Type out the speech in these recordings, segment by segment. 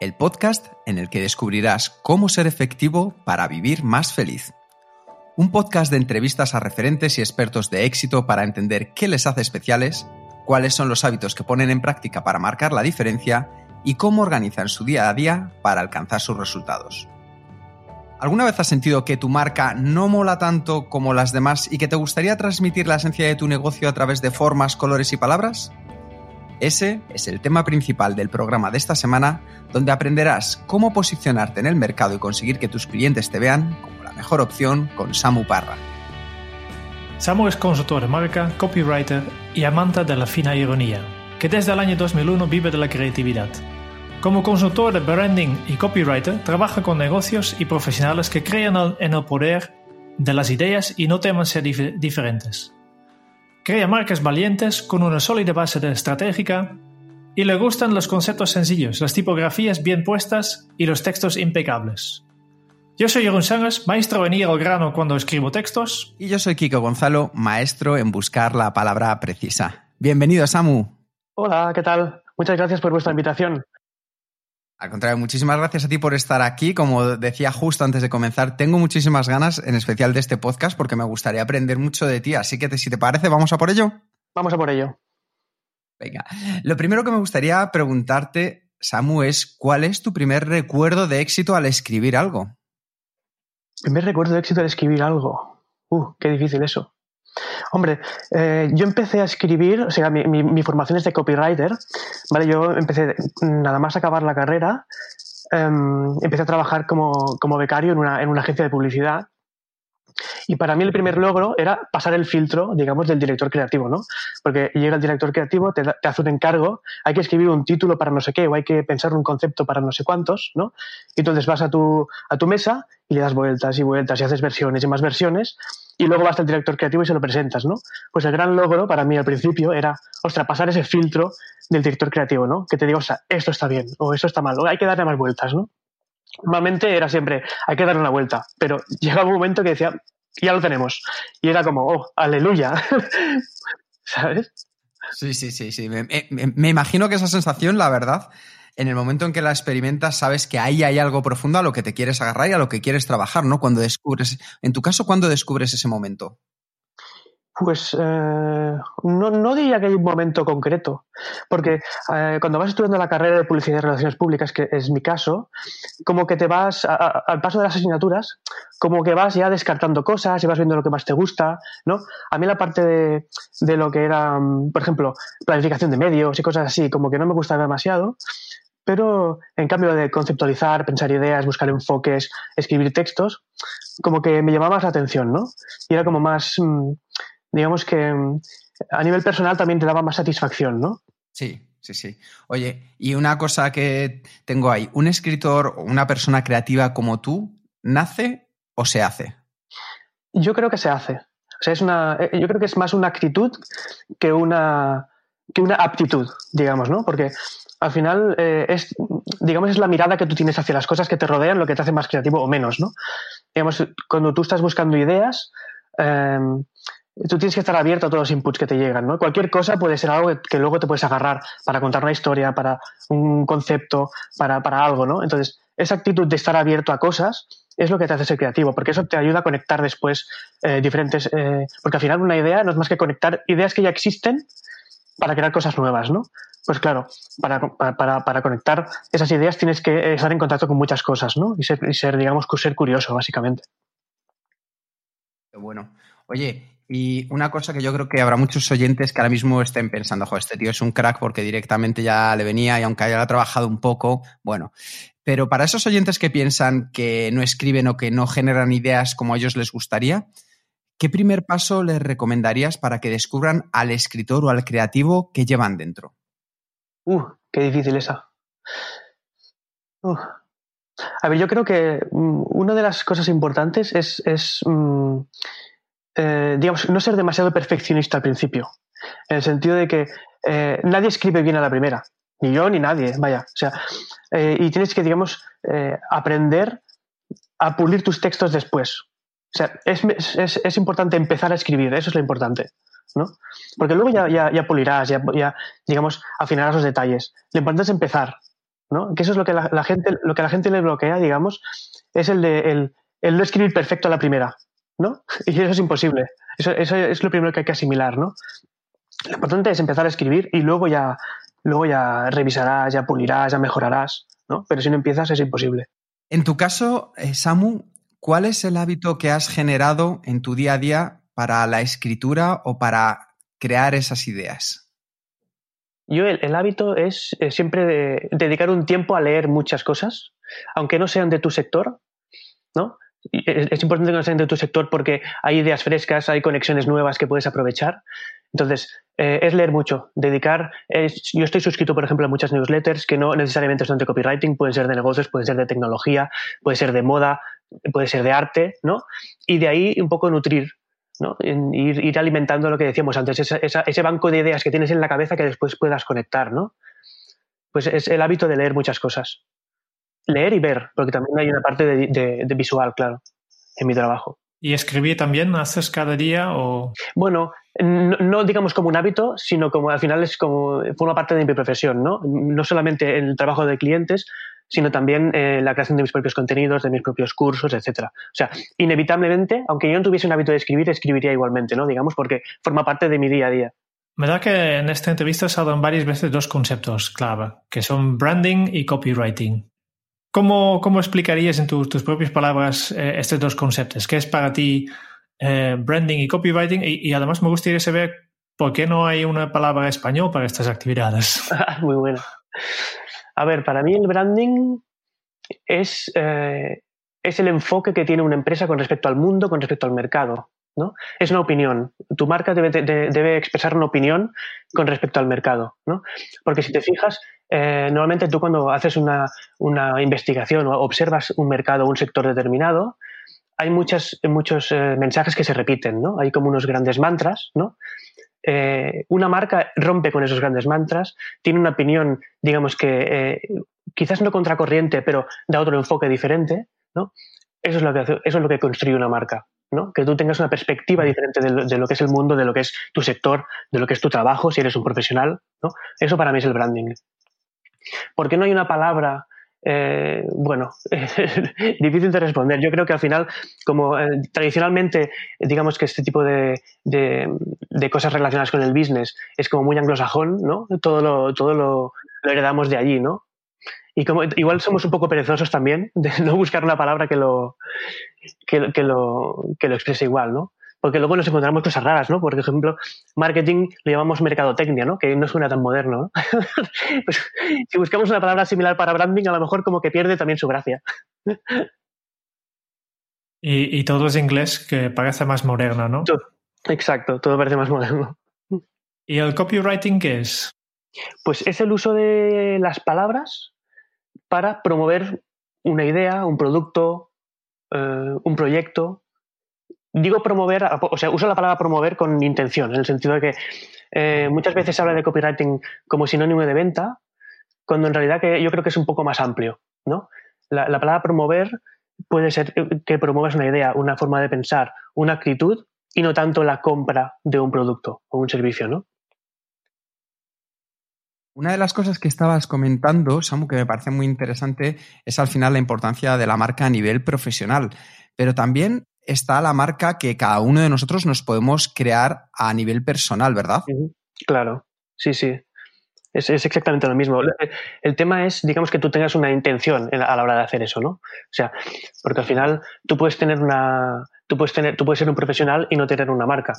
el podcast en el que descubrirás cómo ser efectivo para vivir más feliz. Un podcast de entrevistas a referentes y expertos de éxito para entender qué les hace especiales, cuáles son los hábitos que ponen en práctica para marcar la diferencia y cómo organizan su día a día para alcanzar sus resultados. ¿Alguna vez has sentido que tu marca no mola tanto como las demás y que te gustaría transmitir la esencia de tu negocio a través de formas, colores y palabras? Ese es el tema principal del programa de esta semana, donde aprenderás cómo posicionarte en el mercado y conseguir que tus clientes te vean como la mejor opción con Samu Parra. Samu es consultor de marca, copywriter y amante de la fina ironía, que desde el año 2001 vive de la creatividad. Como consultor de branding y copywriter, trabaja con negocios y profesionales que crean en el poder de las ideas y no temen ser dif diferentes. Crea marcas valientes con una sólida base de estratégica y le gustan los conceptos sencillos, las tipografías bien puestas y los textos impecables. Yo soy Jeroen Sangas, maestro en ir al grano cuando escribo textos. Y yo soy Kiko Gonzalo, maestro en buscar la palabra precisa. Bienvenido, Samu. Hola, ¿qué tal? Muchas gracias por vuestra invitación. Al contrario, muchísimas gracias a ti por estar aquí. Como decía justo antes de comenzar, tengo muchísimas ganas, en especial de este podcast, porque me gustaría aprender mucho de ti. Así que, si te parece, vamos a por ello. Vamos a por ello. Venga, lo primero que me gustaría preguntarte, Samu, es ¿cuál es tu primer recuerdo de éxito al escribir algo? Primer recuerdo de éxito al escribir algo. Uh, qué difícil eso. Hombre, eh, yo empecé a escribir, o sea, mi, formación es de copywriter, ¿vale? Yo empecé, nada más acabar la carrera, eh, empecé a trabajar como, como becario en una, en una, agencia de publicidad. Y para mí el primer logro era pasar el filtro, digamos, del director creativo, ¿no? Porque llega el director creativo, te, hace un encargo, hay que escribir un título para no sé qué, o hay que pensar un concepto para no sé cuántos, ¿no? Y entonces vas a tu, a tu mesa y le das vueltas y vueltas y haces versiones y más versiones y luego vas al director creativo y se lo presentas, ¿no? Pues el gran logro para mí al principio era, ostras, pasar ese filtro del director creativo, ¿no? Que te diga, o sea, esto está bien o esto está mal, o hay que darle más vueltas, ¿no? Normalmente era siempre, hay que darle una vuelta, pero llegaba un momento que decía, ya lo tenemos. Y era como, oh, aleluya, ¿sabes? Sí, sí, sí, sí. Me, me, me, imagino que esa sensación, la verdad, en el momento en que la experimentas, sabes que ahí hay algo profundo a lo que te quieres agarrar y a lo que quieres trabajar, ¿no? Cuando descubres, en tu caso, ¿cuándo descubres ese momento? Pues eh, no, no, diría que hay un momento concreto, porque eh, cuando vas estudiando la carrera de publicidad y relaciones públicas, que es mi caso, como que te vas, al paso de las asignaturas, como que vas ya descartando cosas y vas viendo lo que más te gusta, ¿no? A mí la parte de, de lo que era, por ejemplo, planificación de medios y cosas así, como que no me gustaba demasiado, pero en cambio de conceptualizar, pensar ideas, buscar enfoques, escribir textos, como que me llamaba más la atención, ¿no? Y era como más digamos que a nivel personal también te daba más satisfacción, ¿no? Sí, sí, sí. Oye, y una cosa que tengo ahí, ¿un escritor o una persona creativa como tú nace o se hace? Yo creo que se hace. O sea, es una, yo creo que es más una actitud que una, que una aptitud, digamos, ¿no? Porque al final eh, es, digamos, es la mirada que tú tienes hacia las cosas que te rodean lo que te hace más creativo o menos, ¿no? Digamos, cuando tú estás buscando ideas, eh, tú tienes que estar abierto a todos los inputs que te llegan, ¿no? Cualquier cosa puede ser algo que, luego te puedes agarrar para contar una historia, para un concepto, para, para, algo, ¿no? Entonces, esa actitud de estar abierto a cosas es lo que te hace ser creativo, porque eso te ayuda a conectar después eh, diferentes... Eh, porque al final una idea no es más que conectar ideas que ya existen para crear cosas nuevas, ¿no? Pues claro, para, para, para conectar esas ideas tienes que estar en contacto con muchas cosas, ¿no? Y ser, y ser digamos, ser curioso, básicamente. Qué bueno. Oye, Y una cosa que yo creo que habrá muchos oyentes que ahora mismo estén pensando, joder, este tío es un crack porque directamente ya le venía y aunque haya trabajado un poco, bueno. Pero para esos oyentes que piensan que no escriben o que no generan ideas como a ellos les gustaría, ¿qué primer paso les recomendarías para que descubran al escritor o al creativo que llevan dentro? Uh, qué difícil esa. A ver, yo creo que mm, una de las cosas importantes es, es mm, eh, digamos, no ser demasiado perfeccionista al principio. En el sentido de que eh, nadie escribe bien a la primera. Ni yo ni nadie, vaya. O sea, eh, y tienes que, digamos, aprender a pulir tus textos después. O sea, es, es, es, importante empezar a escribir, eso es lo importante. ¿no? Porque luego ya, ya, pulirás, ya, ya, digamos, afinarás los detalles. Lo importante es empezar, ¿no? Que eso es lo que la, la, gente, lo que a la gente le bloquea, digamos, es el de el, el no escribir perfecto a la primera. ¿No? Y eso es imposible. Eso, es lo primero que hay que asimilar, ¿no? Lo importante es empezar a escribir y luego ya, luego ya revisarás, ya pulirás, ya mejorarás, ¿no? Pero si no empiezas es imposible. En tu caso, eh, Samu, ¿cuál es el hábito que has generado en tu día a día para la escritura o para crear esas ideas? Yo el, hábito es eh, siempre dedicar un tiempo a leer muchas cosas, aunque no sean de tu sector, ¿no? Es importante que no sean de tu sector porque hay ideas frescas, hay conexiones nuevas que puedes aprovechar. Entonces, eh, es leer mucho, dedicar. yo estoy suscrito, por ejemplo, a muchas newsletters que no necesariamente son de copywriting, pueden ser de negocios, pueden ser de tecnología, puede ser de moda, puede ser de arte, ¿no? Y de ahí un poco nutrir, ¿no? Ir alimentando lo que decíamos antes, ese banco de ideas que tienes en la cabeza que después puedas conectar, ¿no? Pues es el hábito de leer muchas cosas leer y ver, porque también hay una parte de, visual, claro, en mi trabajo. ¿Y escribir también haces cada día o...? Bueno, no, digamos como un hábito, sino como al final es como forma parte de mi profesión, ¿no? No solamente en el trabajo de clientes, sino también en la creación de mis propios contenidos, de mis propios cursos, etcétera. O sea, inevitablemente, aunque yo no tuviese un hábito de escribir, escribiría igualmente, ¿no? Digamos, porque forma parte de mi día a día. Me da que en esta entrevista has hablado varias veces dos conceptos clave, que son branding y copywriting. ¿Cómo, cómo explicarías en tus propias palabras eh, estos dos conceptos? ¿Qué es para ti eh, branding y copywriting? Y, además me gustaría saber por qué no hay una palabra español para estas actividades. Muy buena. A ver, para mí el branding es, eh, es el enfoque que tiene una empresa con respecto al mundo, con respecto al mercado. ¿no? Es una opinión. Tu marca debe, debe, expresar una opinión con respecto al mercado. ¿no? Porque si te fijas, eh, normalmente tú cuando haces una, investigación o observas un mercado o un sector determinado, hay muchas, muchos eh, mensajes que se repiten, ¿no? Hay como unos grandes mantras, ¿no? Eh, una marca rompe con esos grandes mantras, tiene una opinión, digamos que quizás no contracorriente, pero da otro enfoque diferente, ¿no? Eso es lo que, eso es lo que construye una marca. ¿no? Que tú tengas una perspectiva diferente de lo, de lo, que es el mundo, de lo que es tu sector, de lo que es tu trabajo, si eres un profesional, ¿no? Eso para mí es el branding. ¿Por qué no hay una palabra? Eh, bueno, difícil de responder. Yo creo que al final, como eh, tradicionalmente, digamos que este tipo de, de, cosas relacionadas con el business es como muy anglosajón, ¿no? Todo lo, todo lo, heredamos de allí, ¿no? Y como igual somos un poco perezosos también de no buscar una palabra que lo, que, que lo, que lo exprese igual, ¿no? Porque luego nos encontramos cosas raras, ¿no? Por ejemplo, marketing lo llamamos mercadotecnia, ¿no? Que no suena tan moderno, ¿no? pues si buscamos una palabra similar para branding, a lo mejor como que pierde también su gracia. y, todo es inglés que parece más moderno, ¿no? exacto, todo parece más moderno. ¿Y el copywriting qué es? Pues es el uso de las palabras para promover una idea, un producto, eh, un proyecto, digo promover, o sea, uso la palabra promover con intención, en el sentido de que eh, muchas veces se habla de copywriting como sinónimo de venta, cuando en realidad que yo creo que es un poco más amplio, ¿no? La, palabra promover puede ser que promuevas una idea, una forma de pensar, una actitud y no tanto la compra de un producto o un servicio, ¿no? Una de las cosas que estabas comentando, Samu, que me parece muy interesante, es al final la importancia de la marca a nivel profesional, pero también está la marca que cada uno de nosotros nos podemos crear a nivel personal, ¿verdad? Claro, sí, sí. Es, exactamente lo mismo. El, tema es, digamos, que tú tengas una intención a la hora de hacer eso, ¿no? O sea, porque al final tú puedes tener una. Tú puedes, tener, tú puedes ser un profesional y no tener una marca.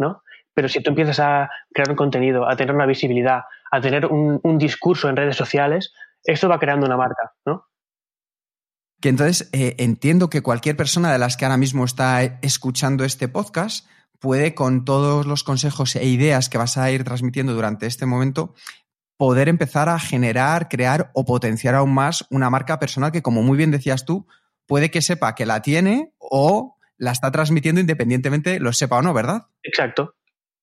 ¿no? Pero si tú empiezas a crear un contenido, a tener una visibilidad, a tener un, un discurso en redes sociales, esto va creando una marca, ¿no? Que entonces eh, entiendo que cualquier persona de las que ahora mismo está escuchando este podcast puede, con todos los consejos e ideas que vas a ir transmitiendo durante este momento, poder empezar a generar, crear o potenciar aún más una marca personal que, como muy bien decías tú, puede que sepa que la tiene o la está transmitiendo independientemente lo sepa o no, ¿verdad? Exacto.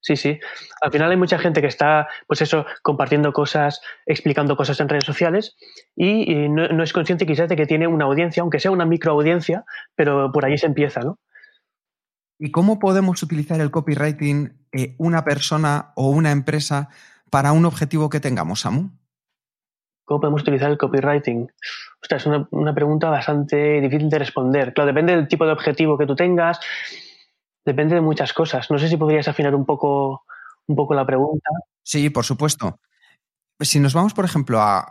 Sí, sí. Al final hay mucha gente que está, pues eso, compartiendo cosas, explicando cosas en redes sociales y, y no, no, es consciente quizás de que tiene una audiencia, aunque sea una microaudiencia, pero por ahí se empieza, ¿no? ¿Y cómo podemos utilizar el copywriting eh, una persona o una empresa para un objetivo que tengamos, Samu? ¿Cómo podemos utilizar el copywriting? Ostras, es una, una pregunta bastante difícil de responder. Claro, depende del tipo de objetivo que tú tengas, depende de muchas cosas. No sé si podrías afinar un poco, un poco la pregunta. Sí, por supuesto. Si nos vamos, por ejemplo, a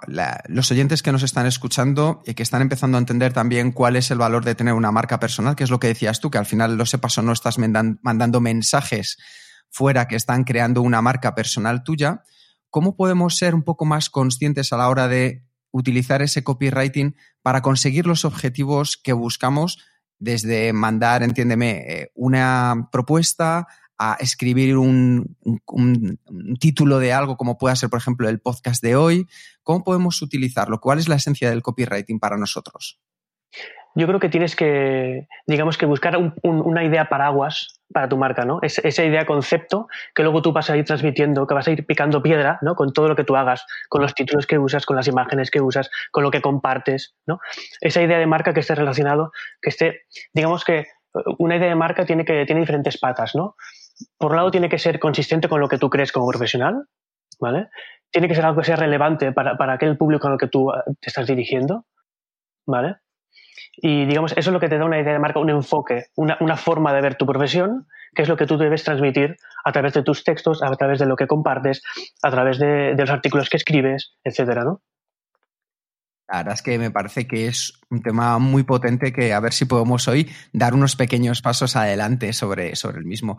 los oyentes que nos están escuchando y que están empezando a entender también cuál es el valor de tener una marca personal, que es lo que decías tú, que al final lo sepas o no estás mandando mensajes fuera que están creando una marca personal tuya, ¿cómo podemos ser un poco más conscientes a la hora de utilizar ese copywriting para conseguir los objetivos que buscamos desde mandar, entiéndeme, una propuesta a escribir un, título de algo como pueda ser, por ejemplo, el podcast de hoy. ¿Cómo podemos utilizarlo? ¿Cuál es la esencia del copywriting para nosotros? Yo creo que tienes que, digamos, que buscar una idea paraguas para tu marca, ¿no? Es, esa idea concepto que luego tú vas a ir transmitiendo, que vas a ir picando piedra, ¿no? Con todo lo que tú hagas, con los títulos que usas, con las imágenes que usas, con lo que compartes, ¿no? Esa idea de marca que esté relacionado, que esté, digamos que una idea de marca tiene que tiene diferentes patas, ¿no? Por un lado tiene que ser consistente con lo que tú crees como profesional, ¿vale? Tiene que ser algo que sea relevante para, para aquel público al que tú te estás dirigiendo, ¿vale? Y digamos, eso es lo que te da una idea de marca, un enfoque, una, una, forma de ver tu profesión, que es lo que tú debes transmitir a través de tus textos, a través de lo que compartes, a través de, de los artículos que escribes, etcétera, ¿no? La verdad es que me parece que es un tema muy potente que a ver si podemos hoy dar unos pequeños pasos adelante sobre, sobre el mismo.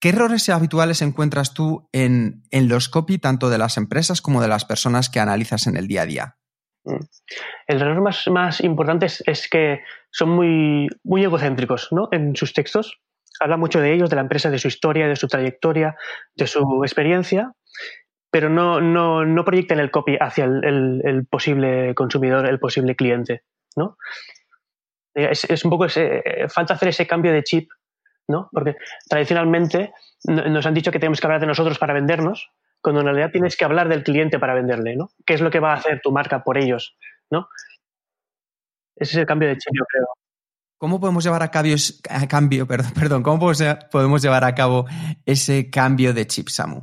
¿Qué errores habituales encuentras tú en, en los copy, tanto de las empresas como de las personas que analizas en el día a día? El error más, importante es, que son muy, egocéntricos ¿no? en sus textos. Habla mucho de ellos, de la empresa, de su historia, de su trayectoria, de su experiencia, pero no, no, no proyectan el copy hacia el, posible consumidor, el posible cliente. ¿no? Es, es un poco ese, falta hacer ese cambio de chip, ¿no? porque tradicionalmente nos han dicho que tenemos que hablar de nosotros para vendernos, cuando en realidad tienes que hablar del cliente para venderle, ¿no? ¿Qué es lo que va a hacer tu marca por ellos, ¿no? Ese es el cambio de chip, yo creo. ¿Cómo podemos llevar a cambio, a cambio perdón, perdón, cómo podemos llevar a cabo ese cambio de chip, Samu?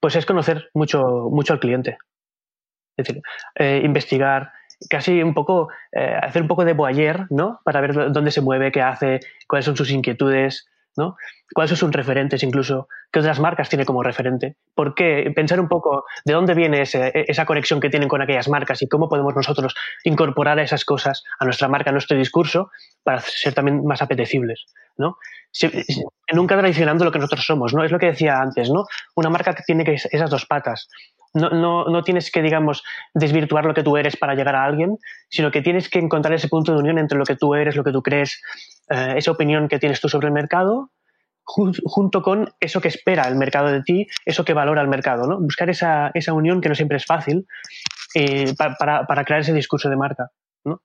Pues es conocer mucho, mucho al cliente. Es decir, eh, investigar, casi un poco, eh, hacer un poco de boyer, ¿no? Para ver dónde se mueve, qué hace, cuáles son sus inquietudes, ¿no? ¿Cuáles son sus referentes incluso? ¿Qué otras marcas tiene como referente? ¿Por qué? Pensar un poco de dónde viene esa conexión que tienen con aquellas marcas y cómo podemos nosotros incorporar esas cosas a nuestra marca, a nuestro discurso, para ser también más apetecibles, ¿no? Nunca traicionando lo que nosotros somos, ¿no? Es lo que decía antes, ¿no? Una marca que tiene esas dos patas. No, no, no, tienes que, digamos, desvirtuar lo que tú eres para llegar a alguien, sino que tienes que encontrar ese punto de unión entre lo que tú eres, lo que tú crees, eh, esa opinión que tienes tú sobre el mercado, junto con eso que espera el mercado de ti, eso que valora el mercado, ¿no? Buscar esa, esa unión que no siempre es fácil eh, para, para, crear ese discurso de marca, ¿no?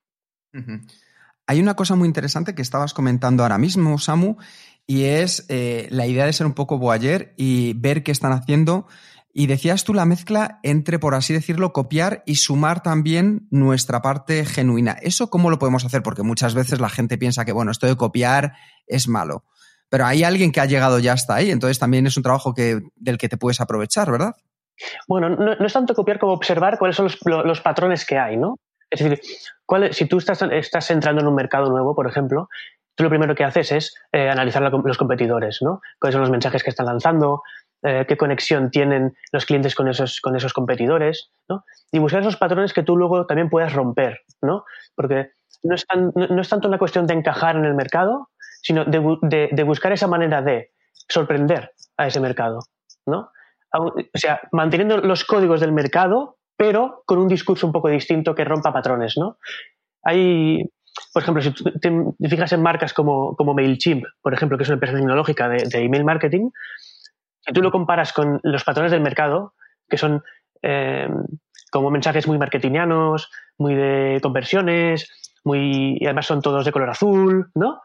Hay una cosa muy interesante que estabas comentando ahora mismo, Samu, y es eh, la idea de ser un poco boyer y ver qué están haciendo y decías tú la mezcla entre, por así decirlo, copiar y sumar también nuestra parte genuina. ¿Eso cómo lo podemos hacer? Porque muchas veces la gente piensa que, bueno, esto de copiar es malo. Pero hay alguien que ha llegado ya hasta ahí, entonces también es un trabajo que, del que te puedes aprovechar, ¿verdad? Bueno, no, es tanto copiar como observar cuáles son los, patrones que hay, ¿no? Es decir, cuál, si tú estás, entrando en un mercado nuevo, por ejemplo, tú lo primero que haces es eh, analizar los competidores, ¿no? Cuáles son los mensajes que están lanzando, eh, qué conexión tienen los clientes con esos, con esos competidores, ¿no? Y buscar esos patrones que tú luego también puedas romper, ¿no? Porque no es, no, es tanto una cuestión de encajar en el mercado, sino de, de, buscar esa manera de sorprender a ese mercado, ¿no? O sea, manteniendo los códigos del mercado, pero con un discurso un poco distinto que rompa patrones, ¿no? Hay, por ejemplo, si te fijas en marcas como, como MailChimp, por ejemplo, que es una empresa tecnológica de, email marketing, tú lo comparas con los patrones del mercado, que son eh, como mensajes muy marketingianos, muy de conversiones, muy, y además son todos de color azul, ¿no?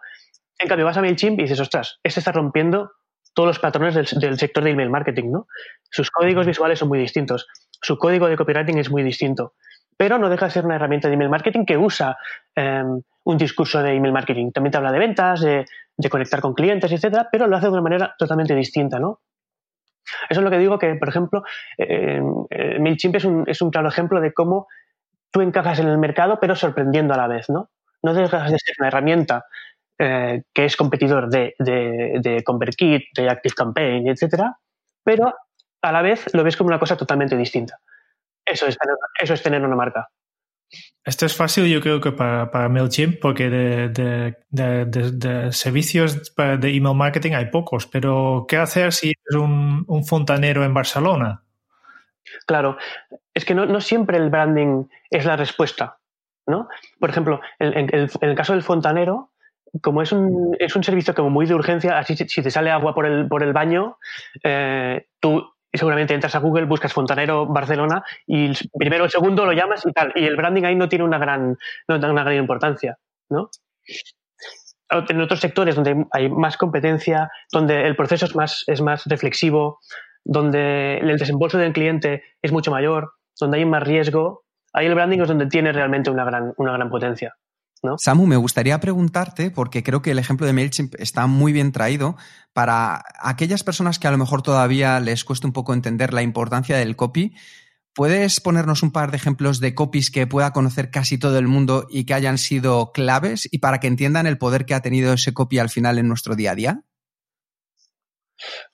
En cambio, vas a MailChimp y dices, ostras, este está rompiendo todos los patrones del, sector de email marketing, ¿no? Sus códigos visuales son muy distintos, su código de copywriting es muy distinto, pero no deja de ser una herramienta de email marketing que usa em, un discurso de email marketing. También te habla de ventas, de, conectar con clientes, etcétera, pero lo hace de una manera totalmente distinta, ¿no? Eso es lo que digo que, por ejemplo, eh, MailChimp es un, es un claro ejemplo de cómo tú encajas en el mercado, pero sorprendiendo a la vez, ¿no? No dejas de ser una herramienta eh, que es competidor de, de, de ConvertKit, de ActiveCampaign, etcétera, pero a la vez lo ves como una cosa totalmente distinta. Eso es eso es tener una marca. Esto es fácil, yo creo que para, para MailChimp, porque de, de, servicios de email marketing hay pocos, pero ¿qué hacer si eres un, un fontanero en Barcelona? Claro, es que no, no, siempre el branding es la respuesta, ¿no? Por ejemplo, en, el caso del fontanero, como es un, es un servicio como muy de urgencia, así si te sale agua por el, por el baño, eh, tú seguramente entras a Google, buscas Fontanero Barcelona y el primero o segundo lo llamas y tal. Y el branding ahí no tiene una gran, no una gran importancia, ¿no? En otros sectores donde hay más competencia, donde el proceso es más, es más reflexivo, donde el desembolso del cliente es mucho mayor, donde hay más riesgo, ahí el branding es donde tiene realmente una gran, una gran potencia. Samu, me gustaría preguntarte, porque creo que el ejemplo de MailChimp está muy bien traído, para aquellas personas que a lo mejor todavía les cuesta un poco entender la importancia del copy, ¿puedes ponernos un par de ejemplos de copies que pueda conocer casi todo el mundo y que hayan sido claves y para que entiendan el poder que ha tenido ese copy al final en nuestro día a día?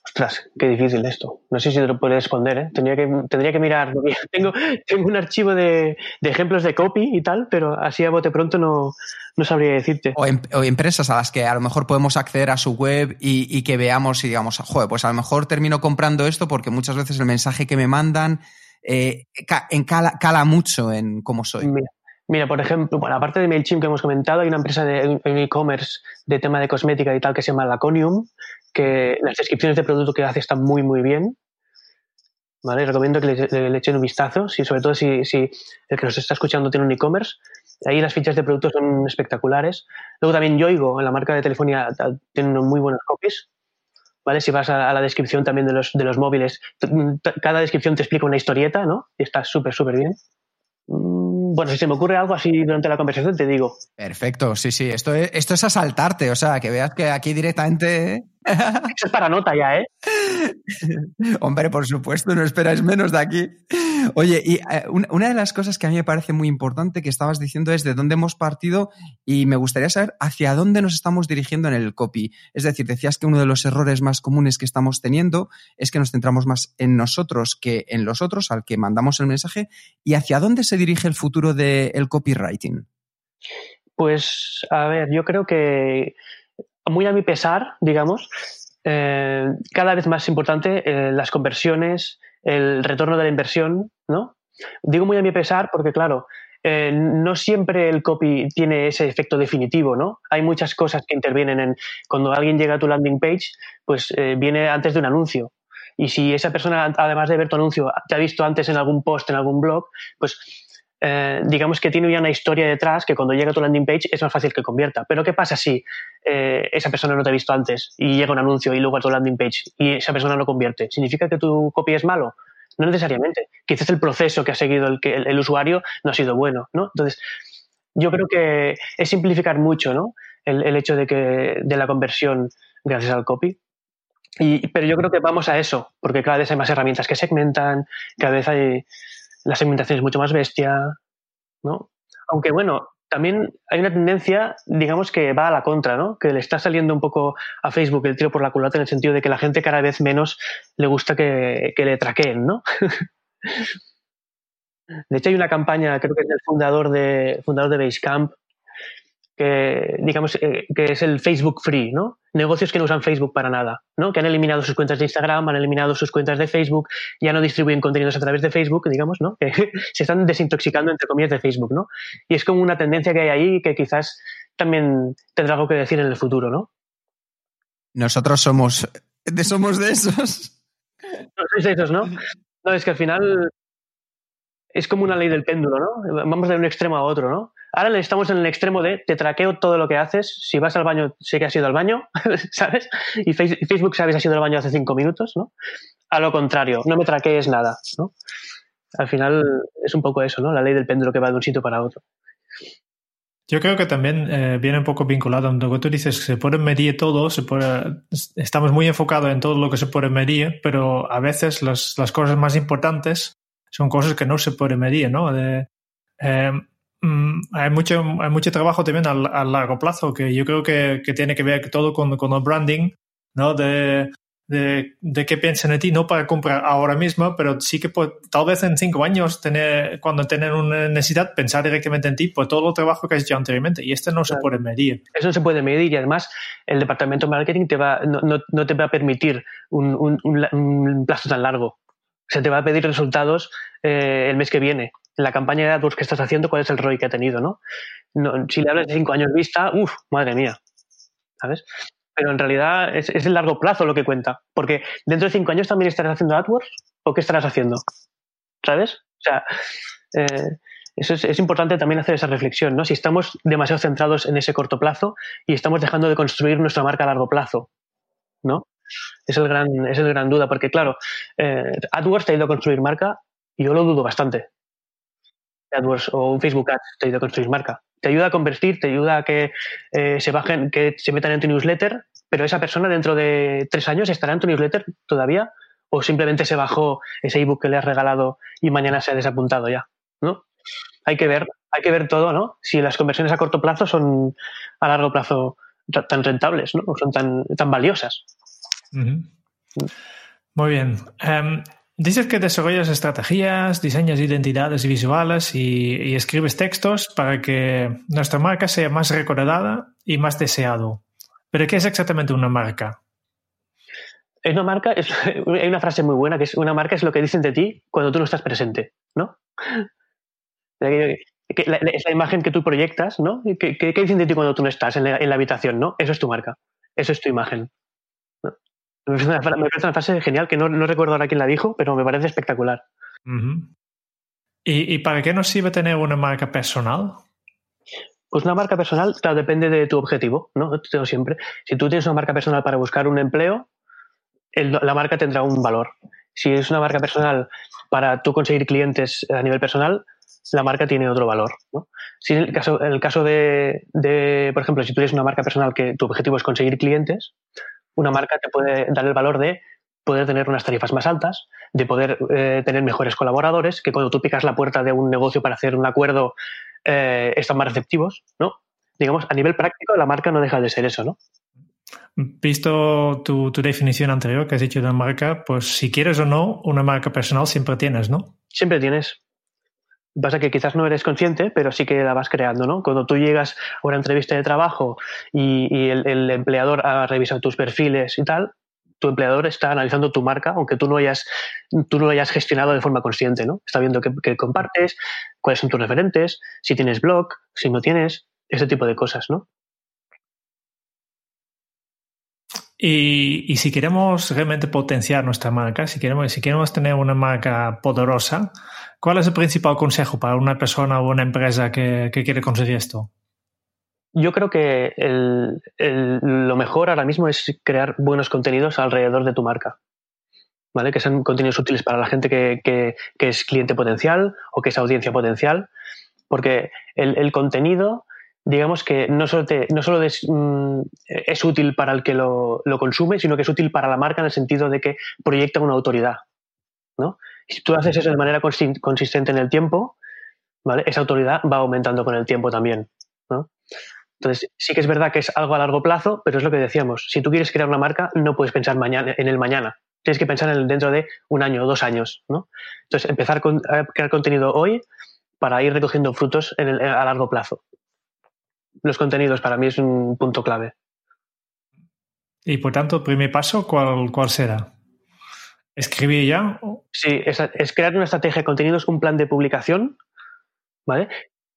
Ostras, qué difícil esto. No sé si te lo puedes responder, ¿eh? Tendría que, tendría que mirar. Tengo, tengo un archivo de, ejemplos de copy y tal, pero así a bote pronto no, no sabría decirte. O, em, empresas a las que a lo mejor podemos acceder a su web y, que veamos y digamos, joder, pues a lo mejor termino comprando esto porque muchas veces el mensaje que me mandan eh, cala, mucho en cómo soy. Mira. por ejemplo, bueno, aparte de MailChimp que hemos comentado, hay una empresa de e-commerce de tema de cosmética y tal que se llama Laconium, que las descripciones de producto que hace están muy, muy bien. ¿Vale? Recomiendo que le, echen un vistazo, si, sobre todo si, si, el que nos está escuchando tiene un e-commerce. Ahí las fichas de productos son espectaculares. Luego también Yoigo, la marca de telefonía, tiene muy buenos copies. ¿Vale? Si vas a, la descripción también de los, de los móviles, cada descripción te explica una historieta, ¿no? Y está súper, súper bien. Mm, bueno, si se me ocurre algo así durante la conversación, te digo. Perfecto, sí, sí. Esto es, esto es asaltarte, o sea, que veas que aquí directamente. Eso es para nota ya, ¿eh? Hombre, por supuesto, no esperáis menos de aquí. Oye, y eh, una de las cosas que a mí me parece muy importante que estabas diciendo es de dónde hemos partido y me gustaría saber hacia dónde nos estamos dirigiendo en el copy. Es decir, decías que uno de los errores más comunes que estamos teniendo es que nos centramos más en nosotros que en los otros, al que mandamos el mensaje. ¿Y hacia dónde se dirige el futuro del copywriting? Pues, a ver, yo creo que muy a mi pesar, digamos, eh, cada vez más importante eh, las conversiones, el retorno de la inversión, ¿no? Digo muy a mi pesar porque, claro, eh, no siempre el copy tiene ese efecto definitivo, ¿no? Hay muchas cosas que intervienen en cuando alguien llega a tu landing page, pues viene antes de un anuncio. Y si esa persona, además de ver tu anuncio, te ha visto antes en algún post, en algún blog, pues eh, digamos que tiene ya una historia detrás que cuando llega a tu landing page es más fácil que convierta. Pero ¿qué pasa si esa persona no te ha visto antes y llega un anuncio y luego a tu landing page y esa persona no convierte? ¿Significa que tu copy es malo? No necesariamente. Quizás el proceso que ha seguido el, el, usuario no ha sido bueno, ¿no? Entonces, yo creo que es simplificar mucho, ¿no? El, hecho de que de la conversión gracias al copy. Y, pero yo creo que vamos a eso, porque cada vez hay más herramientas que segmentan, cada vez hay la segmentación es mucho más bestia, ¿no? Aunque bueno, también hay una tendencia, digamos, que va a la contra, ¿no? Que le está saliendo un poco a Facebook el tiro por la culata en el sentido de que la gente cada vez menos le gusta que, le traqueen, ¿no? de hecho, hay una campaña, creo que es del fundador de, fundador de Basecamp, que digamos eh, que es el Facebook free, ¿no? Negocios que no usan Facebook para nada, ¿no? Que han eliminado sus cuentas de Instagram, han eliminado sus cuentas de Facebook, ya no distribuyen contenidos a través de Facebook, digamos, ¿no? Que se están desintoxicando entre comillas de Facebook, ¿no? Y es como una tendencia que hay ahí que quizás también tendrá algo que decir en el futuro, ¿no? Nosotros somos de somos de esos. No sois de esos, ¿no? No, es que al final es como una ley del péndulo, ¿no? Vamos de un extremo a otro, ¿no? Ahora estamos en el extremo de te traqueo todo lo que haces. Si vas al baño, sé que has ido al baño, ¿sabes? Y Facebook sabe si has ido al baño hace cinco minutos, ¿no? A lo contrario, no me traquees nada, ¿no? Al final es un poco eso, ¿no? La ley del péndulo que va de un sitio para otro. Yo creo que también eh, viene un poco vinculado a lo que tú dices, se puede medir todo, se puede, estamos muy enfocados en todo lo que se puede medir, pero a veces las, las cosas más importantes son cosas que no se puede medir, ¿no? Eh, Mm, hay, mucho, hay mucho trabajo también a, largo plazo que yo creo que, que tiene que ver todo con, con, el branding, ¿no? De, de, de qué piensan de ti, no para comprar ahora mismo, pero sí que pues, tal vez en cinco años, tener, cuando tienen una necesidad, pensar directamente en ti por todo el trabajo que has hecho anteriormente. Y este no se puede medir. Eso no se puede medir y además el departamento de marketing te va, no, no, no te va a permitir un, un, un, plazo tan largo. Se te va a pedir resultados eh, el mes que viene la campaña de AdWords que estás haciendo, cuál es el ROI que ha tenido, ¿no? si le hablas de cinco años vista, uff, madre mía, ¿sabes? Pero en realidad es, el largo plazo lo que cuenta, porque dentro de cinco años también estarás haciendo AdWords o qué estarás haciendo, ¿sabes? O sea, eh, eso es, importante también hacer esa reflexión, ¿no? Si estamos demasiado centrados en ese corto plazo y estamos dejando de construir nuestra marca a largo plazo, ¿no? Es el gran, es el gran duda, porque claro, eh, AdWords te ha ido a construir marca y yo lo dudo bastante. AdWords o un Facebook Ads te ayuda a construir marca. Te ayuda a convertir, te ayuda a que eh, se bajen, que se metan en tu newsletter, pero esa persona dentro de tres años estará en tu newsletter todavía o simplemente se bajó ese ebook que le has regalado y mañana se ha desapuntado ya, ¿no? Hay que ver, hay que ver todo, ¿no? Si las conversiones a corto plazo son a largo plazo tan rentables, ¿no? O son tan, tan valiosas. Muy bien. Em, Dices que desarrollas estrategias, diseñas identidades visuales y, escribes textos para que nuestra marca sea más recordada y más deseado. Pero ¿qué es exactamente una marca? Es una marca, hay una frase muy buena que es una marca es lo que dicen de ti cuando tú no estás presente, ¿no? Es la imagen que tú proyectas, ¿no? ¿Qué, dicen de ti cuando tú no estás en la, en la habitación, ¿no? Eso es tu marca, eso es tu imagen. Me parece una, frase genial que no, recuerdo ahora quién la dijo, pero me parece espectacular. ¿Y, para qué nos sirve tener una marca personal? Pues una marca personal, claro, depende de tu objetivo, ¿no? siempre. Si tú tienes una marca personal para buscar un empleo, la marca tendrá un valor. Si es una marca personal para tú conseguir clientes a nivel personal, la marca tiene otro valor. ¿no? Si en el caso, en el caso de, de, por ejemplo, si tú tienes una marca personal que tu objetivo es conseguir clientes, una marca te puede dar el valor de poder tener unas tarifas más altas, de poder eh, tener mejores colaboradores, que cuando tú picas la puerta de un negocio para hacer un acuerdo eh, están más receptivos, ¿no? Digamos, a nivel práctico la marca no deja de ser eso, ¿no? Visto tu, tu definición anterior que has dicho de marca, pues si quieres o no, una marca personal siempre tienes, ¿no? Siempre tienes. Pasa que quizás no eres consciente, pero sí que la vas creando, ¿no? Cuando tú llegas a una entrevista de trabajo y, el, empleador ha revisado tus perfiles y tal, tu empleador está analizando tu marca, aunque tú no hayas, tú no lo hayas gestionado de forma consciente, ¿no? Está viendo qué, compartes, cuáles son tus referentes, si tienes blog, si no tienes, ese tipo de cosas, ¿no? Y, si queremos realmente potenciar nuestra marca, si queremos, si queremos tener una marca poderosa, ¿cuál es el principal consejo para una persona o una empresa que, quiere conseguir esto? Yo creo que lo mejor ahora mismo es crear buenos contenidos alrededor de tu marca. ¿Vale? Que sean contenidos útiles para la gente que, es cliente potencial o que es audiencia potencial. Porque el contenido digamos que no solo, mm, es, útil para el que lo, consume, sino que es útil para la marca en el sentido de que proyecta una autoridad. ¿no? Si tú haces eso de manera consistente en el tiempo, ¿vale? esa autoridad va aumentando con el tiempo también. Entonces, sí que es verdad que es algo a largo plazo, pero es lo que decíamos. Si tú quieres crear una marca, no puedes pensar mañana, en el mañana. Tienes que pensar en el dentro de un año o dos años. ¿no? Entonces, empezar a crear contenido hoy para ir recogiendo frutos a largo plazo. los contenidos para mí es un punto clave. Y por tanto, primer paso, ¿cuál, cuál será? ¿Escribir ya? Sí, es, crear una estrategia de contenidos, un plan de publicación, ¿vale?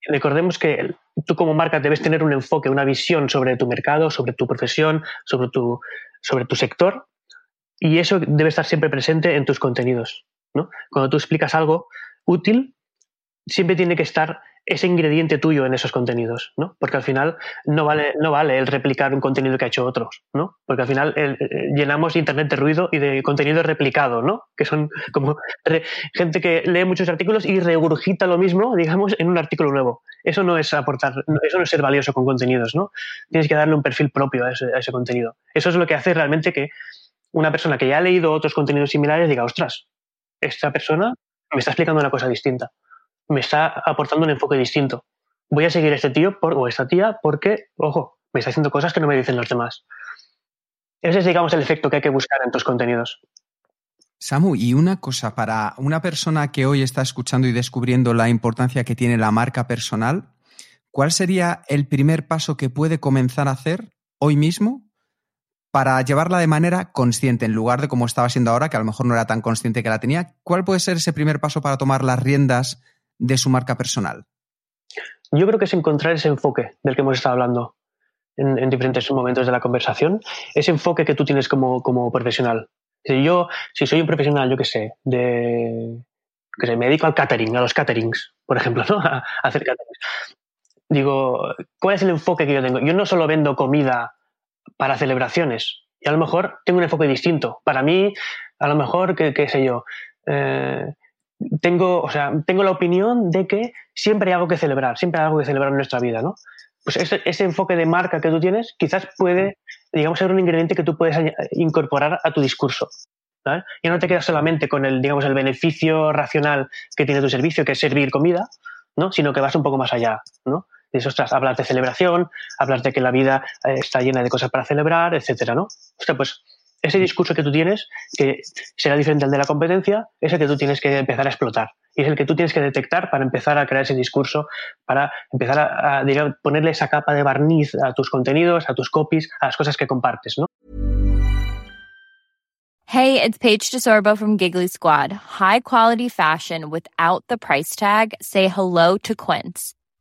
Recordemos que tú como marca debes tener un enfoque, una visión sobre tu mercado, sobre tu profesión, sobre tu, sobre tu sector, y eso debe estar siempre presente en tus contenidos. ¿no? Cuando tú explicas algo útil, siempre tiene que estar ese ingrediente tuyo en esos contenidos, ¿no? Porque al final no vale, no vale el replicar un contenido que ha hecho otros, ¿no? Porque al final eh, llenamos internet de ruido y de contenido replicado, ¿no? Que son como gente que lee muchos artículos y regurgita lo mismo, digamos, en un artículo nuevo. Eso no es aportar, eso no es ser valioso con contenidos, ¿no? Tienes que darle un perfil propio a ese, a ese contenido. Eso es lo que hace realmente que una persona que ya ha leído otros contenidos similares diga, ostras, esta persona me está explicando una cosa distinta me está aportando un enfoque distinto. Voy a seguir a este tío o esta tía porque, ojo, me está haciendo cosas que no me dicen los demás. Ese es, digamos, el efecto que hay que buscar en tus contenidos. Samu, y una cosa, para una persona que hoy está escuchando y descubriendo la importancia que tiene la marca personal, ¿cuál sería el primer paso que puede comenzar a hacer hoy mismo para llevarla de manera consciente, en lugar de como estaba siendo ahora, que a lo mejor no era tan consciente que la tenía? ¿Cuál puede ser ese primer paso para tomar las riendas de su marca personal? Yo creo que es encontrar ese enfoque del que hemos estado hablando en, diferentes momentos de la conversación, ese enfoque que tú tienes como, profesional. Si yo, si soy un profesional, yo qué sé, de que sé, me dedico al catering, a los caterings, por ejemplo, ¿no? A, hacer caterings. Digo, ¿cuál es el enfoque que yo tengo? Yo no solo vendo comida para celebraciones, y a lo mejor tengo un enfoque distinto. Para mí, a lo mejor, qué, qué sé yo, eh, tengo, o sea, tengo la opinión de que siempre hay algo que celebrar, siempre hay algo que celebrar en nuestra vida, ¿no? Pues ese, ese enfoque de marca que tú tienes quizás puede, digamos, ser un ingrediente que tú puedes incorporar a tu discurso. ¿vale? Y no te quedas solamente con el, digamos, el beneficio racional que tiene tu servicio, que es servir comida, ¿no? Sino que vas un poco más allá, ¿no? Dices, ostras, hablas de celebración, hablas de que la vida eh, está llena de cosas para celebrar, etcétera, ¿no? Ostras, pues ese discurso que tú tienes, que será diferente al de la competencia, es el que tú tienes que empezar a explotar. Y es el que tú tienes que detectar para empezar a crear ese discurso, para empezar a, a ponerle esa capa de barniz a tus contenidos, a tus copies, a las cosas que compartes, ¿no? Hey, it's Paige DeSorbo from Giggly Squad. High quality fashion without the price tag. Say hello to Quince.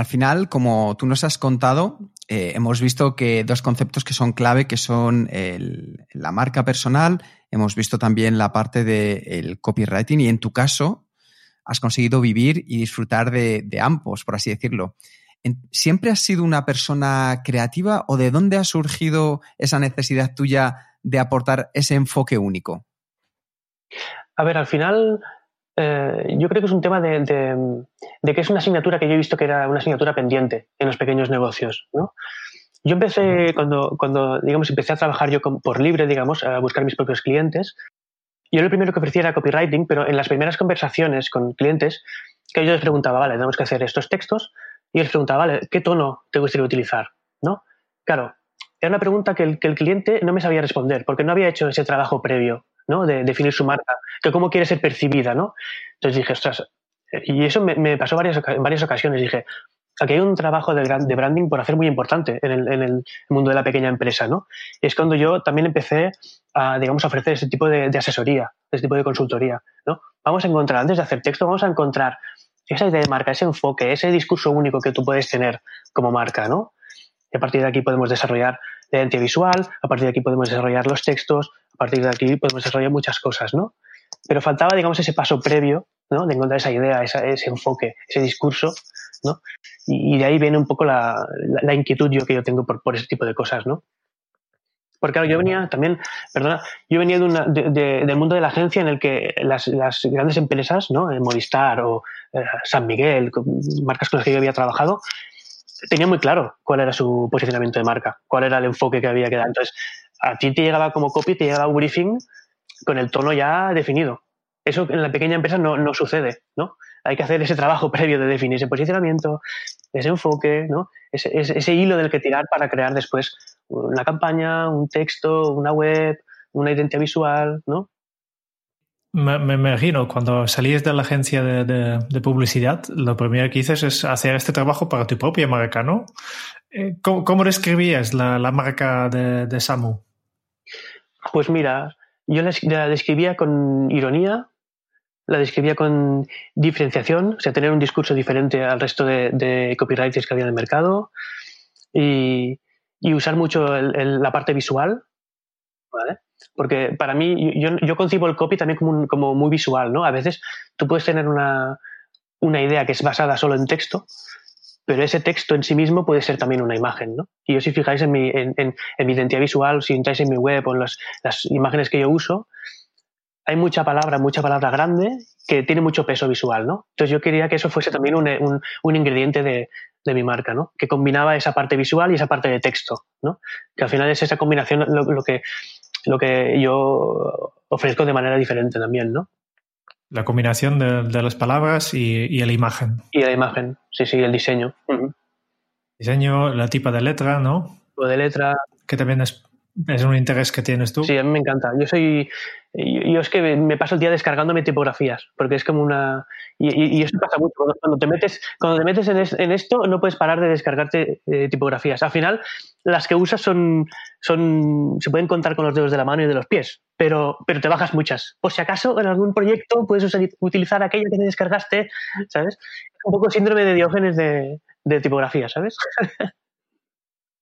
Al final, como tú nos has contado, eh, hemos visto que dos conceptos que son clave, que son la marca personal, hemos visto también la parte del copywriting y en tu caso has conseguido vivir y disfrutar de, de ambos, por así decirlo. ¿Siempre has sido una persona creativa o de dónde ha surgido esa necesidad tuya de aportar ese enfoque único? A ver, al final eh, yo creo que es un tema de, que es una asignatura que yo he visto que era una asignatura pendiente en los pequeños negocios. ¿no? Yo empecé, cuando, cuando digamos, empecé a trabajar yo por libre, digamos, a buscar mis propios clientes, yo lo primero que ofrecía era copywriting, pero en las primeras conversaciones con clientes, que yo les preguntaba, vale, tenemos que hacer estos textos, y les preguntaba, vale, ¿qué tono te gustaría utilizar? ¿No? Claro, era una pregunta que el, que el cliente no me sabía responder, porque no había hecho ese trabajo previo de definir su marca, que cómo quiere ser percibida, ¿no? Entonces dije, ostras, y eso me, pasó varias, en varias ocasiones, dije, aquí hay un trabajo de, de branding por hacer muy importante en el, mundo de la pequeña empresa, ¿no? Y es cuando yo también empecé a, digamos, a ofrecer ese tipo de, asesoría, ese tipo de consultoría, ¿no? Vamos a encontrar, antes de hacer texto, vamos a encontrar esa idea de marca, ese enfoque, ese discurso único que tú puedes tener como marca, ¿no? Y a partir de aquí podemos desarrollar la identidad visual, a partir de aquí podemos desarrollar los textos, a partir de aquí podemos desarrollar muchas cosas, ¿no? Pero faltaba, digamos, ese paso previo, ¿no? De encontrar esa idea, ese enfoque, ese discurso, ¿no? Y, de ahí viene un poco la, inquietud yo que yo tengo por, por ese tipo de cosas, ¿no? Porque claro, yo venía también, perdona, yo venía de del mundo de la agencia en el que las, grandes empresas, ¿no? Movistar o eh, San Miguel, marcas con las que yo había trabajado, tenían muy claro cuál era su posicionamiento de marca, cuál era el enfoque que había que dar. Entonces, a ti te llegaba como copy, te llegaba un briefing con el tono ya definido. Eso en la pequeña empresa no, no sucede, ¿no? Hay que hacer ese trabajo previo de definir ese posicionamiento, ese enfoque, ¿no? Ese, ese, hilo del que tirar para crear después una campaña, un texto, una web, una identidad visual, ¿no? Me, me imagino, cuando salís de la agencia de, publicidad, lo primero que dices es hacer este trabajo para tu propia marca, ¿no? Eh, ¿Cómo, describías la, marca de, Samu? Pues mira, yo la describía con ironía, la describía con diferenciación, o sea, tener un discurso diferente al resto de, copywriters que había en el mercado y, y usar mucho la parte visual, ¿vale? Porque para mí, yo, yo concibo el copy también como, como, muy visual, ¿no? A veces tú puedes tener una, una idea que es basada solo en texto, pero ese texto en sí mismo puede ser también una imagen, ¿no? Y yo si fijáis en mi, en, en, en mi identidad visual, si entráis en mi web o en las, las imágenes que yo uso, hay mucha palabra, mucha palabra grande que tiene mucho peso visual, ¿no? Entonces yo quería que eso fuese también un, un, un ingrediente de, de, mi marca, ¿no? Que combinaba esa parte visual y esa parte de texto, ¿no? Que al final es esa combinación lo, lo, que, lo que yo ofrezco de manera diferente también, ¿no? La combinación de, de las palabras y, y, la imagen. Y la imagen, sí, sí, el diseño. Uh -huh. Diseño, la tipa de letra, ¿no? O de letra. Que también es es un interés que tienes tú. Sí, a mí me encanta. Yo soy. Yo, es que me paso el día descargándome tipografías, porque es como una. Y, y eso pasa mucho. Cuando te metes, cuando te metes en, es, en esto, no puedes parar de descargarte eh, tipografías. Al final, las que usas son, son. se pueden contar con los dedos de la mano y de los pies, pero, pero te bajas muchas. Por si acaso, en algún proyecto puedes utilizar aquella que te descargaste, ¿sabes? Un poco síndrome de Diógenes de, de tipografía, ¿sabes?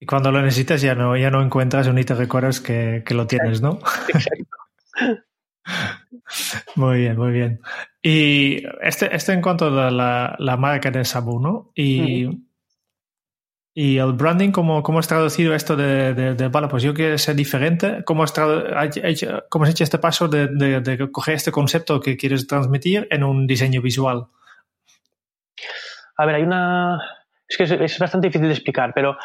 Y cuando lo necesitas ya no, ya no encuentras ni te recuerdas que, que lo tienes, ¿no? Exacto. muy bien, muy bien. Y este, este en cuanto a la, la marca de Sabu, ¿no? Y, mm. y el branding, ¿cómo, ¿cómo has traducido esto de, de, de, vale, pues yo quiero ser diferente? ¿Cómo has, hecho, cómo has hecho este paso de, de, de coger este concepto que quieres transmitir en un diseño visual? A ver, hay una... Es que es, es bastante difícil de explicar, pero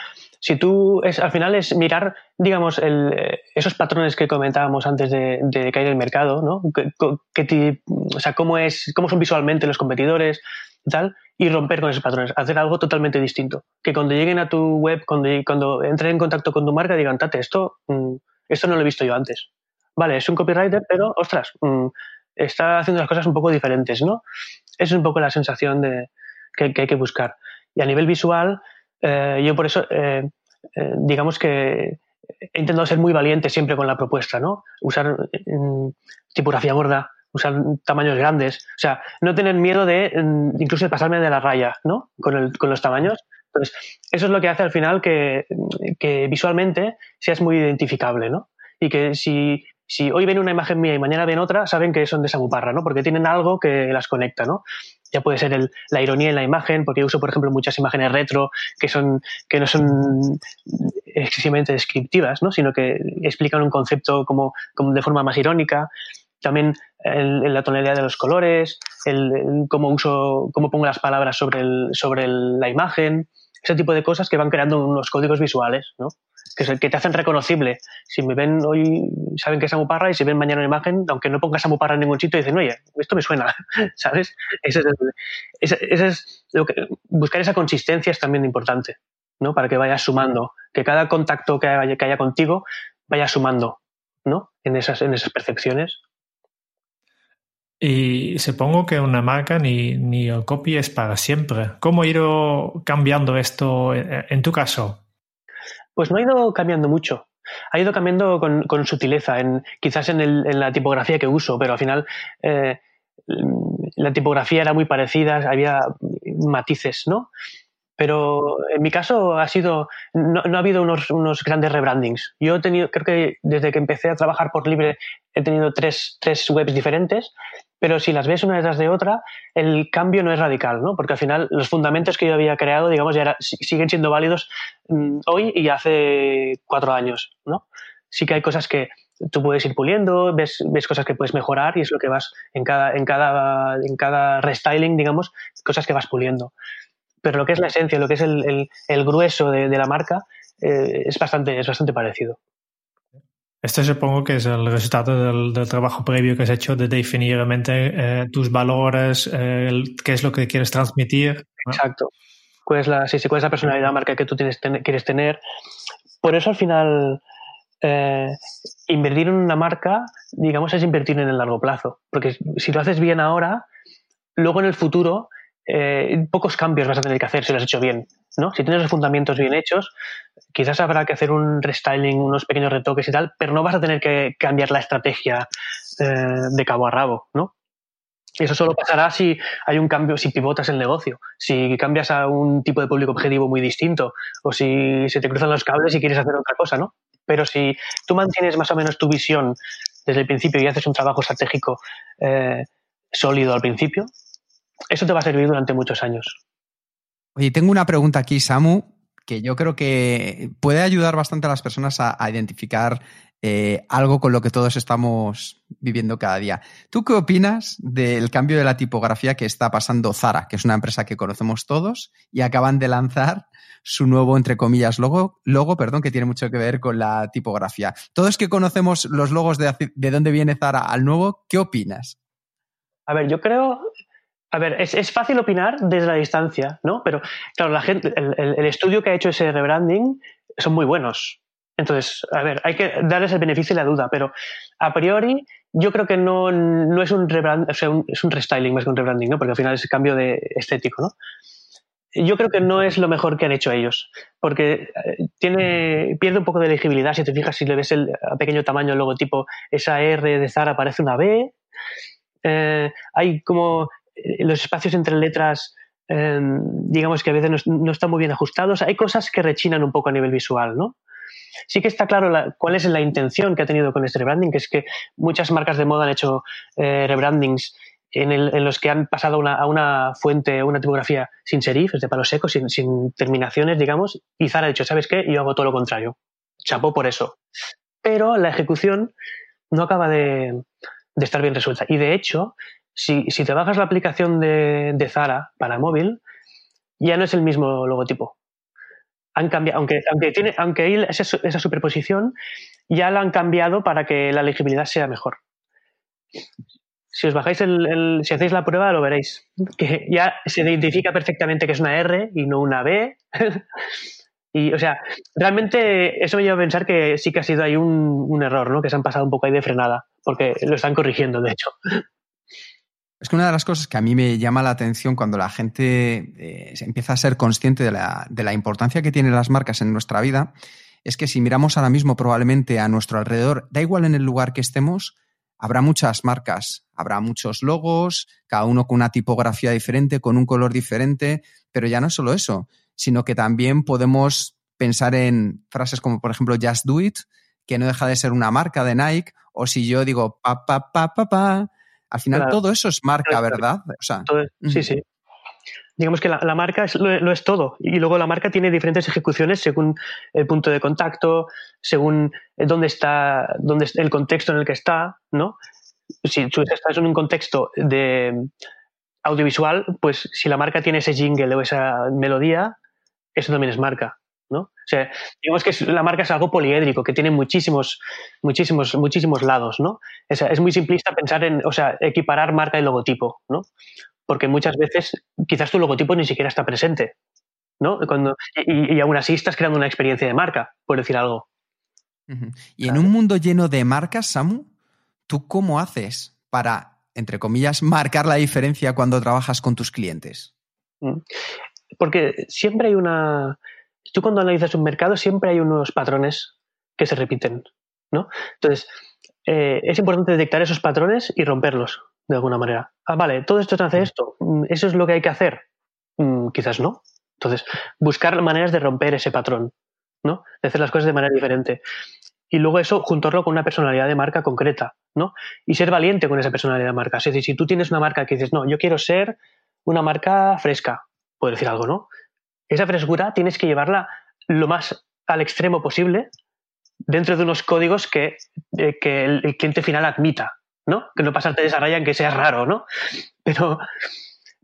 si tú es, al final es mirar, digamos, el, esos patrones que comentábamos antes de, de caer el mercado, ¿no? Que, que, o sea, cómo, es, cómo son visualmente los competidores y tal, y romper con esos patrones, hacer algo totalmente distinto. Que cuando lleguen a tu web, cuando, cuando entren en contacto con tu marca, digan, tate, esto, mm, esto no lo he visto yo antes. Vale, es un copywriter, pero, ostras, mm, está haciendo las cosas un poco diferentes, ¿no? Esa es un poco la sensación de, que, que hay que buscar. Y a nivel visual, eh, yo por eso, eh, eh, digamos que he intentado ser muy valiente siempre con la propuesta, ¿no? Usar mm, tipografía gorda, usar tamaños grandes, o sea, no tener miedo de mm, incluso de pasarme de la raya, ¿no? Con, el, con los tamaños. Entonces, eso es lo que hace al final que, que visualmente seas muy identificable, ¿no? Y que si si hoy ven una imagen mía y mañana ven otra, saben que son de Samuparra, ¿no? Porque tienen algo que las conecta, ¿no? Ya puede ser el, la ironía en la imagen, porque uso, por ejemplo, muchas imágenes retro que, son, que no son excesivamente descriptivas, ¿no? Sino que explican un concepto como, de forma más irónica. También la tonalidad de los colores, el, el, cómo uso, cómo pongo las palabras sobre, el, sobre la imagen, ese tipo de cosas que van creando unos códigos visuales, ¿no? que, que te hacen reconocible. Si me ven hoy, saben que es Amuparra y si ven mañana una imagen, aunque no pongas Amuparra en ningún sitio, dicen, oye, esto me suena, ¿sabes? Ese es, ese, es buscar esa consistencia es también importante, ¿no? Para que vayas sumando, que cada contacto que haya, que haya contigo vaya sumando, ¿no? En esas, en esas percepciones. Y supongo que una marca ni, ni el para siempre. ¿Cómo ha ido cambiando esto en tu caso? Pues no ha ido cambiando mucho. Ha ido cambiando con, con sutileza, en, quizás en, el, en, la tipografía que uso, pero al final eh, la tipografía era muy parecida, había matices, ¿no? Pero en mi caso ha sido, no, ha habido unos, unos, grandes rebrandings. Yo he tenido, creo que desde que empecé a trabajar por libre he tenido tres, tres webs diferentes, pero si las ves una detrás de otra, el cambio no es radical, ¿no? Porque al final los fundamentos que yo había creado, digamos, ya siguen siendo válidos mm, hoy y hace cuatro años, ¿no? Sí que hay cosas que tú puedes ir puliendo, ves, ves cosas que puedes mejorar y es lo que vas en cada, en cada, en cada restyling, digamos, cosas que vas puliendo pero lo que es la esencia, lo que es el, el, grueso de, de, la marca, eh, es, bastante, es bastante parecido. Este supongo que es el resultado del, del trabajo previo que has hecho de definir realmente eh, tus valores, eh, qué es lo que quieres transmitir. Exacto. Cuál es, la, sí, sí, cuál es la personalidad marca que tú tienes, quieres tener. Por eso al final invertir en una marca, digamos, es invertir en el largo plazo. Porque si lo haces bien ahora, luego en el futuro eh, pocos cambios vas a tener que hacer si lo has hecho bien. ¿no? Si tienes los fundamentos bien hechos, quizás habrá que hacer un restyling, unos pequeños retoques y tal, pero no vas a tener que cambiar la estrategia eh, de cabo a rabo. ¿no? Eso solo pasará si hay un cambio, si pivotas el negocio, si cambias a un tipo de público objetivo muy distinto o si se te cruzan los cables y quieres hacer otra cosa, ¿no? Pero si tú mantienes más o menos tu visión desde el principio y haces un trabajo estratégico eh, sólido al principio, eso te va a servir durante muchos años. Oye, tengo una pregunta aquí, Samu, que yo creo que puede ayudar bastante a las personas a, identificar eh, algo con lo que todos estamos viviendo cada día. ¿Tú qué opinas del cambio de la tipografía que está pasando Zara, que es una empresa que conocemos todos y acaban de lanzar su nuevo, entre comillas, logo, logo perdón, que tiene mucho que ver con la tipografía? Todos que conocemos los logos de, de dónde viene Zara al nuevo, ¿qué opinas? A ver, yo creo a ver, es, fácil opinar desde la distancia, ¿no? Pero, claro, la gente, el, estudio que ha hecho ese rebranding son muy buenos. Entonces, a ver, hay que darles el beneficio y la duda, pero a priori yo creo que no, no es un rebranding, o sea, es un restyling más que un rebranding, ¿no? Porque al final es el cambio de estético, ¿no? Yo creo que no es lo mejor que han hecho ellos, porque eh, tiene, pierde un poco de legibilidad. Si te fijas, si le ves el a pequeño tamaño el logotipo, esa R de Zara parece una B. Eh, hay como los espacios entre letras, em, digamos que a veces no, están muy bien ajustados. Hay cosas que rechinan un poco a nivel visual, ¿no? Sí que está claro cuál es la intención que ha tenido con este rebranding, que es que muchas marcas de moda han hecho eh, rebrandings en, los que han pasado a una fuente, una tipografía sin serif, es de palo seco, sin, terminaciones, digamos, y Zara ha dicho, ¿sabes qué? Yo hago todo lo contrario. Chapó por eso. Pero la ejecución no acaba de estar bien resuelta. Y de hecho, si, te bajas la aplicación de, Zara para móvil, ya no es el mismo logotipo. Han cambiado, aunque, aunque tiene, aunque hay esa, esa superposición, ya la han cambiado para que la legibilidad sea mejor. Si os bajáis el, el, si hacéis la prueba lo veréis. Que ya se identifica perfectamente que es una R y no una B. y, o sea, realmente eso me lleva a pensar que sí que ha sido ahí un, un error, ¿no? Que se han pasado un poco ahí de frenada, porque lo están corrigiendo, de hecho. Es que una de las cosas que a mí me llama la atención cuando la gente eh, empieza a ser consciente de la, importancia que tienen las marcas en nuestra vida es que si miramos ahora mismo probablemente a nuestro alrededor, da igual en el lugar que estemos, habrá muchas marcas, habrá muchos logos, cada uno con una tipografía diferente, con un color diferente, pero ya no solo eso, sino que también podemos pensar en frases como, por ejemplo, Just Do It, que no deja de ser una marca de Nike, o si yo digo pa, pa, pa, pa, pa, al final todo eso es marca, ¿verdad? sí, sí. Digamos que la, marca lo, es todo y luego la marca tiene diferentes ejecuciones según el punto de contacto, según eh, dónde está, dónde el contexto en el que está, ¿no? Si tú estás en un contexto de audiovisual, pues si la marca tiene ese jingle o esa melodía, eso también es marca. ¿No? O sea, digamos que la marca es algo poliédrico, que tiene muchísimos, muchísimos, muchísimos lados, ¿no? Es, es, muy simplista pensar en, o sea, equiparar marca y logotipo, ¿no? Porque muchas veces quizás tu logotipo ni siquiera está presente, ¿no? Cuando, y, aún así estás creando una experiencia de marca, por decir algo. Y en un mundo lleno de marcas, Samu, ¿tú cómo haces para, entre comillas, marcar la diferencia cuando trabajas con tus clientes? Mm. Porque siempre hay una, tú cuando analizas un mercado siempre hay unos patrones que se repiten, ¿no? Entonces, eh, es importante detectar esos patrones y romperlos. de alguna manera. Ah, vale, todo esto te hace esto. Mm, ¿Eso es lo que hay que hacer? Mm, quizás no. Entonces, buscar maneras de romper ese patrón, ¿no? De hacer las cosas de manera diferente. Y luego eso, juntarlo con una personalidad de marca concreta, ¿no? Y ser valiente con esa personalidad de marca. Es decir, si tú tienes una marca que dices, no, yo quiero ser una marca fresca, puedo decir algo, ¿no? Esa frescura tienes que llevarla lo más al extremo posible dentro de unos códigos que, eh, que el, cliente final admita, ¿no? Que no pasarte de esa raya en que sea raro, ¿no? Pero,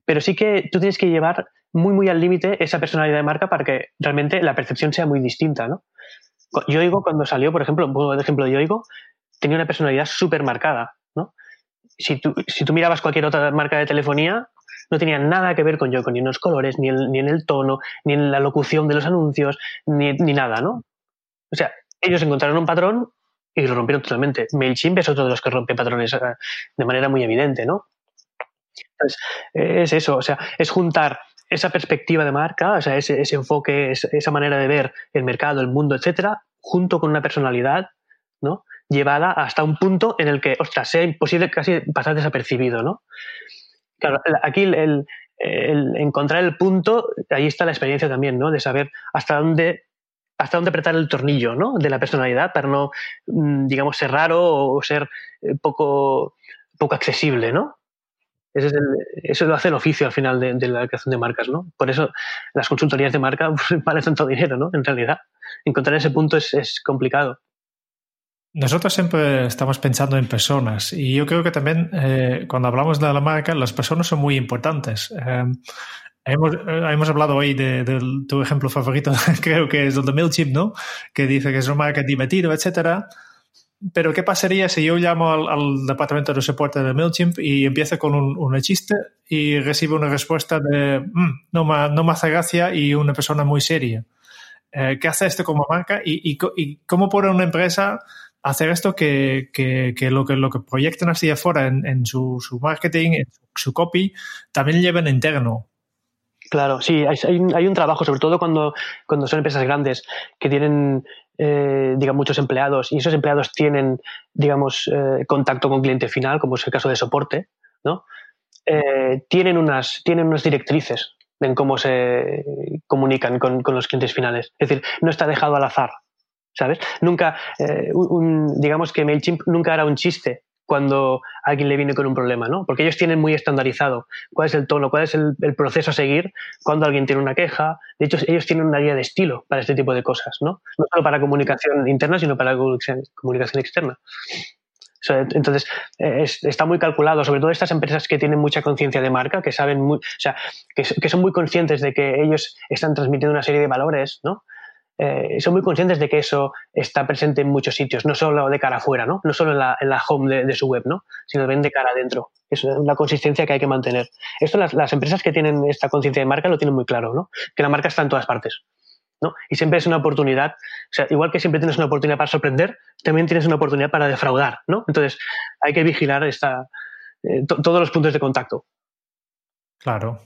pero sí que tú tienes que llevar muy, muy al límite esa personalidad de marca para que realmente la percepción sea muy distinta, ¿no? Yoigo cuando salió, por ejemplo, por ejemplo, Yoigo tenía una personalidad súper marcada, ¿no? Si tú, si tú mirabas cualquier otra marca de telefonía, no tenía nada que ver con Yoigo, ni en los colores, ni, ni en el tono, ni en la locución de los anuncios, ni, ni nada, ¿no? O sea, ellos encontraron un patrón y lo rompieron totalmente. MailChimp es otro de los que rompe patrones eh, de manera muy evidente, ¿no? Entonces, es eso, o sea, es juntar esa perspectiva de marca, o sea, ese, ese enfoque, esa manera de ver el mercado, el mundo, etcétera, junto con una personalidad, ¿no? Llevada hasta un punto en el que, ostras, sea imposible casi pasar desapercibido, ¿no? Claro, aquí el, encontrar el punto, ahí está la experiencia también, ¿no? De saber hasta dónde hasta dónde apretar el tornillo ¿no? de la personalidad para no, mm, digamos, ser raro o ser eh, poco, poco accesible, ¿no? Ese es el, eso lo hace el oficio al final de, de, la creación de marcas, ¿no? Por eso las consultorías de marca pues, valen tanto dinero, ¿no? En realidad, encontrar ese punto es, es complicado. Nosotros siempre estamos pensando en personas y yo creo que también eh, cuando hablamos de la marca, las personas son muy importantes. Eh, Hemos, hemos, hablado hoy de, de, tu ejemplo favorito, creo que es el de MailChimp, ¿no? Que dice que es un marketing divertido, etcétera. Pero, ¿qué pasaría si yo llamo al, al, departamento de soporte de MailChimp y empiezo con un, un chiste y recibo una respuesta de mmm, no, me, no me hace gracia y una persona muy seria? Eh, ¿Qué hace esto como marca y, y, y, cómo puede una empresa hacer esto que, que, que, lo, que lo que proyectan así afuera en, en su, su, marketing, en su, copy, también lleven interno? Claro, sí, hay, hay, un trabajo, sobre todo cuando, cuando son empresas grandes que tienen, eh, muchos empleados y esos empleados tienen, digamos, eh, contacto con cliente final, como es el caso de soporte, ¿no? Eh, tienen, unas, tienen unas directrices en cómo se comunican con, con, los clientes finales. Es decir, no está dejado al azar, ¿sabes? Nunca, eh, un, digamos que MailChimp nunca hará un chiste cuando alguien le viene con un problema, ¿no? Porque ellos tienen muy estandarizado cuál es el tono, cuál es el, proceso a seguir cuando alguien tiene una queja. De hecho, ellos tienen una guía de estilo para este tipo de cosas, ¿no? No solo para comunicación interna, sino para comunicación externa. Entonces, es, está muy calculado, sobre todo estas empresas que tienen mucha conciencia de marca, que saben muy, o sea, que, son muy conscientes de que ellos están transmitiendo una serie de valores, ¿no? Eh, son muy conscientes de que eso está presente en muchos sitios, no solo de cara afuera, ¿no? No solo en la, en la home de, su web, ¿no? Sino también de cara adentro. Es una consistencia que hay que mantener. Esto las, las empresas que tienen esta conciencia de marca lo tienen muy claro, ¿no? Que la marca está en todas partes. ¿no? Y siempre es una oportunidad, o sea, igual que siempre tienes una oportunidad para sorprender, también tienes una oportunidad para defraudar, ¿no? Entonces, hay que vigilar esta, eh, todos los puntos de contacto. Claro.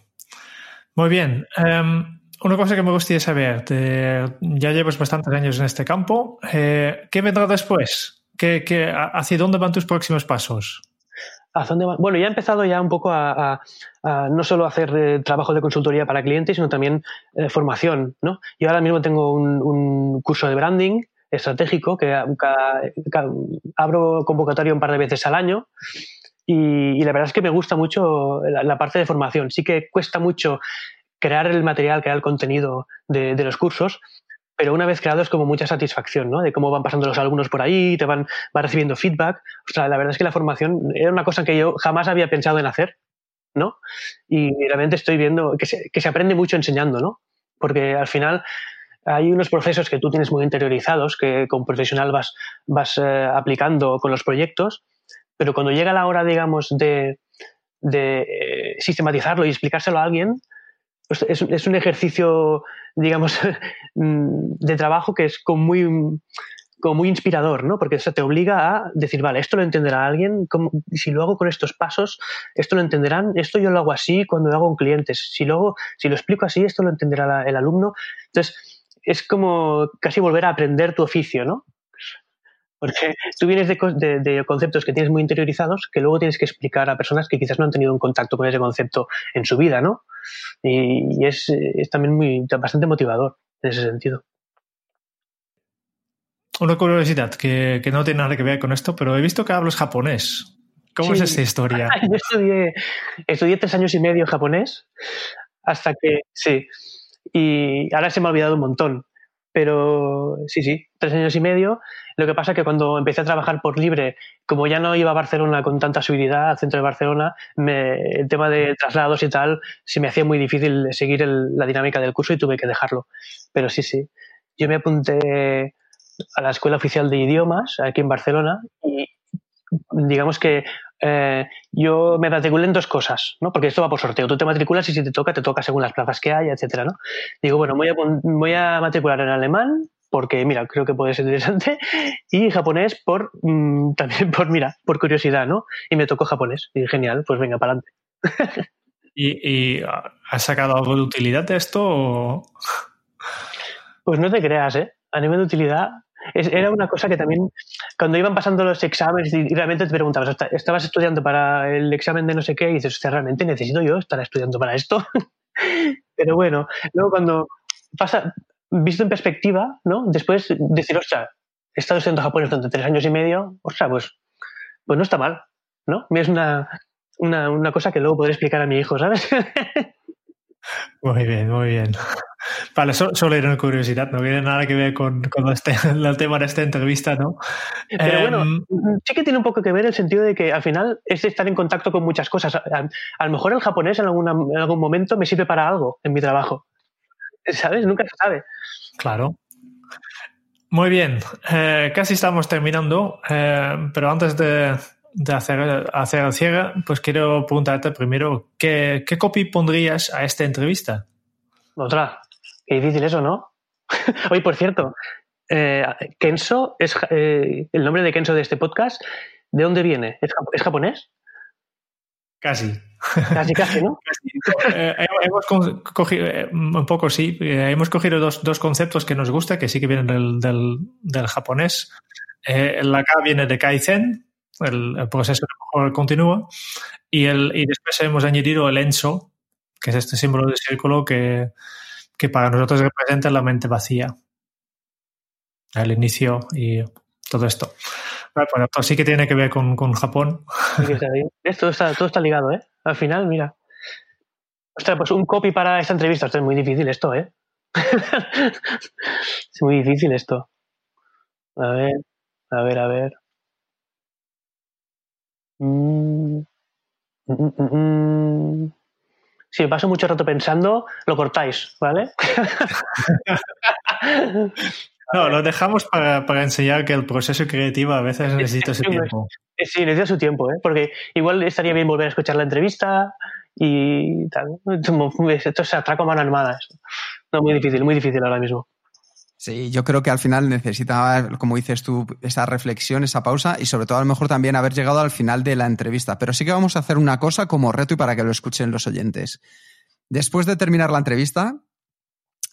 Muy bien. Um... Una cosa que me gustaría saber, ya llevas bastantes años en este campo, eh, ¿qué vendrá después? ¿Qué, qué, ¿Hacia dónde van tus próximos pasos? Bueno, ya he empezado ya un poco a, no solo hacer eh, trabajo de consultoría para clientes, sino también eh, formación. ¿no? Yo ahora mismo tengo un, curso de branding estratégico que, que, abro convocatorio un par de veces al año. Y, la verdad es que me gusta mucho la, parte de formación. Sí que cuesta mucho crear el material, crear el contenido de, los cursos, pero una vez creado es como mucha satisfacción, ¿no? De cómo van pasando los alumnos por ahí, te van, van recibiendo feedback. O sea, la verdad es que la formación era una cosa que yo jamás había pensado en hacer, ¿no? Y realmente estoy viendo que se, que se aprende mucho enseñando, ¿no? Porque al final hay unos procesos que tú tienes muy interiorizados, que como profesional vas, vas eh, aplicando con los proyectos, pero cuando llega la hora, digamos, de, de eh, sistematizarlo y explicárselo a alguien, pues es, es, un ejercicio, digamos, de trabajo que es muy, como muy inspirador, ¿no? Porque eso te obliga a decir, vale, esto lo entenderá alguien, ¿Cómo, si lo hago con estos pasos, esto lo entenderán, esto yo lo hago así cuando lo hago con clientes, si luego, si lo explico así, esto lo entenderá el alumno. Entonces, es como casi volver a aprender tu oficio, ¿no? Porque tú vienes de, de, de, conceptos que tienes muy interiorizados que luego tienes que explicar a personas que quizás no han tenido un contacto con ese concepto en su vida, ¿no? Y, y es, es, también muy, bastante motivador en ese sentido. Una curiosidad que, que, no tiene nada que ver con esto, pero he visto que hablas japonés. ¿Cómo sí. es esta historia? Yo estudié, estudié tres años y medio japonés hasta que, sí, y ahora se me ha olvidado un montón. Pero sí, sí, tres años y medio. Lo que pasa es que cuando empecé a trabajar por libre, como ya no iba a Barcelona con tanta seguridad, al centro de Barcelona, me, el tema de traslados y tal, se me hacía muy difícil seguir el, la dinámica del curso y tuve que dejarlo. Pero sí, sí. Yo me apunté a la Escuela Oficial de Idiomas aquí en Barcelona y digamos que eh, yo me matriculé en dos cosas, ¿no? Porque esto va por sorteo. Tú te matriculas y si te toca, te toca según las plazas que haya, etcétera, ¿no? Digo, bueno, voy a, voy a matricular en alemán porque, mira, creo que puede ser interesante y japonés por mmm, también por, mira, por curiosidad, ¿no? Y me tocó japonés y genial, pues venga, para adelante. ¿Y, ¿Y has sacado algo de utilidad de esto? O... Pues no te creas, ¿eh? A nivel de utilidad, es, era una cosa que también, cuando iban pasando los exámenes y, realmente te preguntabas, ¿estabas estudiando para el examen de no sé qué? Y dices, ¿realmente necesito yo estar estudiando para esto? Pero bueno, luego cuando pasa, visto en perspectiva, ¿no? Después decir, ostras, he estado estudiando japonés durante tres años y medio, ostras, pues, pues no está mal, ¿no? Es una, una, una cosa que luego podré explicar a mi hijo, ¿sabes? Muy bien, muy bien. Vale, solo, solo era una curiosidad, no tiene nada que ver con, con este, el tema de esta entrevista, ¿no? Pero bueno, sí que tiene un poco que ver el sentido de que al final es estar en contacto con muchas cosas. A, a lo mejor el japonés en, alguna, en algún momento me sirve para algo en mi trabajo. ¿Sabes? Nunca se sabe. Claro. Muy bien, eh, casi estamos terminando, eh, pero antes de, de hacer, hacer el cierre, pues quiero preguntarte primero, ¿qué, ¿qué copy pondrías a esta entrevista? Otra, qué difícil eso, ¿no? Oye, por cierto, eh, Kenso es eh, el nombre de Kenso de este podcast. ¿De dónde viene? ¿Es, ¿es japonés? Casi. Casi, casi, ¿no? Casi. Eh, hemos cogido, un poco sí, hemos cogido dos, dos, conceptos que nos gusta, que sí que vienen del, del, del japonés. la K viene de Kaizen, el, el proceso mejor continúa, y, el, y después hemos añadido el ENSO, que es este símbolo de círculo que, que para nosotros representa la mente vacía. El inicio y todo esto. Bueno, pues sí que tiene que ver con, con Japón. Esto está, todo está ligado, ¿eh? Al final, mira. Ostras, pues un copy para esta entrevista. Esto es muy difícil esto, ¿eh? es muy difícil esto. A ver, a ver, a ver. Si paso mucho rato pensando, lo cortáis, ¿vale? No, lo dejamos para, para, enseñar que el proceso creativo a veces necesita su tiempo. Sí, necesita su tiempo, ¿eh? porque igual estaría bien volver a escuchar la entrevista y tal. Esto se atraco a mano armada. No, muy difícil, muy difícil ahora mismo. Sí, yo creo que al final necesitaba, como dices tú, esa reflexión, esa pausa y sobre todo a lo mejor también haber llegado al final de la entrevista. Pero sí que vamos a hacer una cosa como reto y para que lo escuchen los oyentes. Después de terminar la entrevista,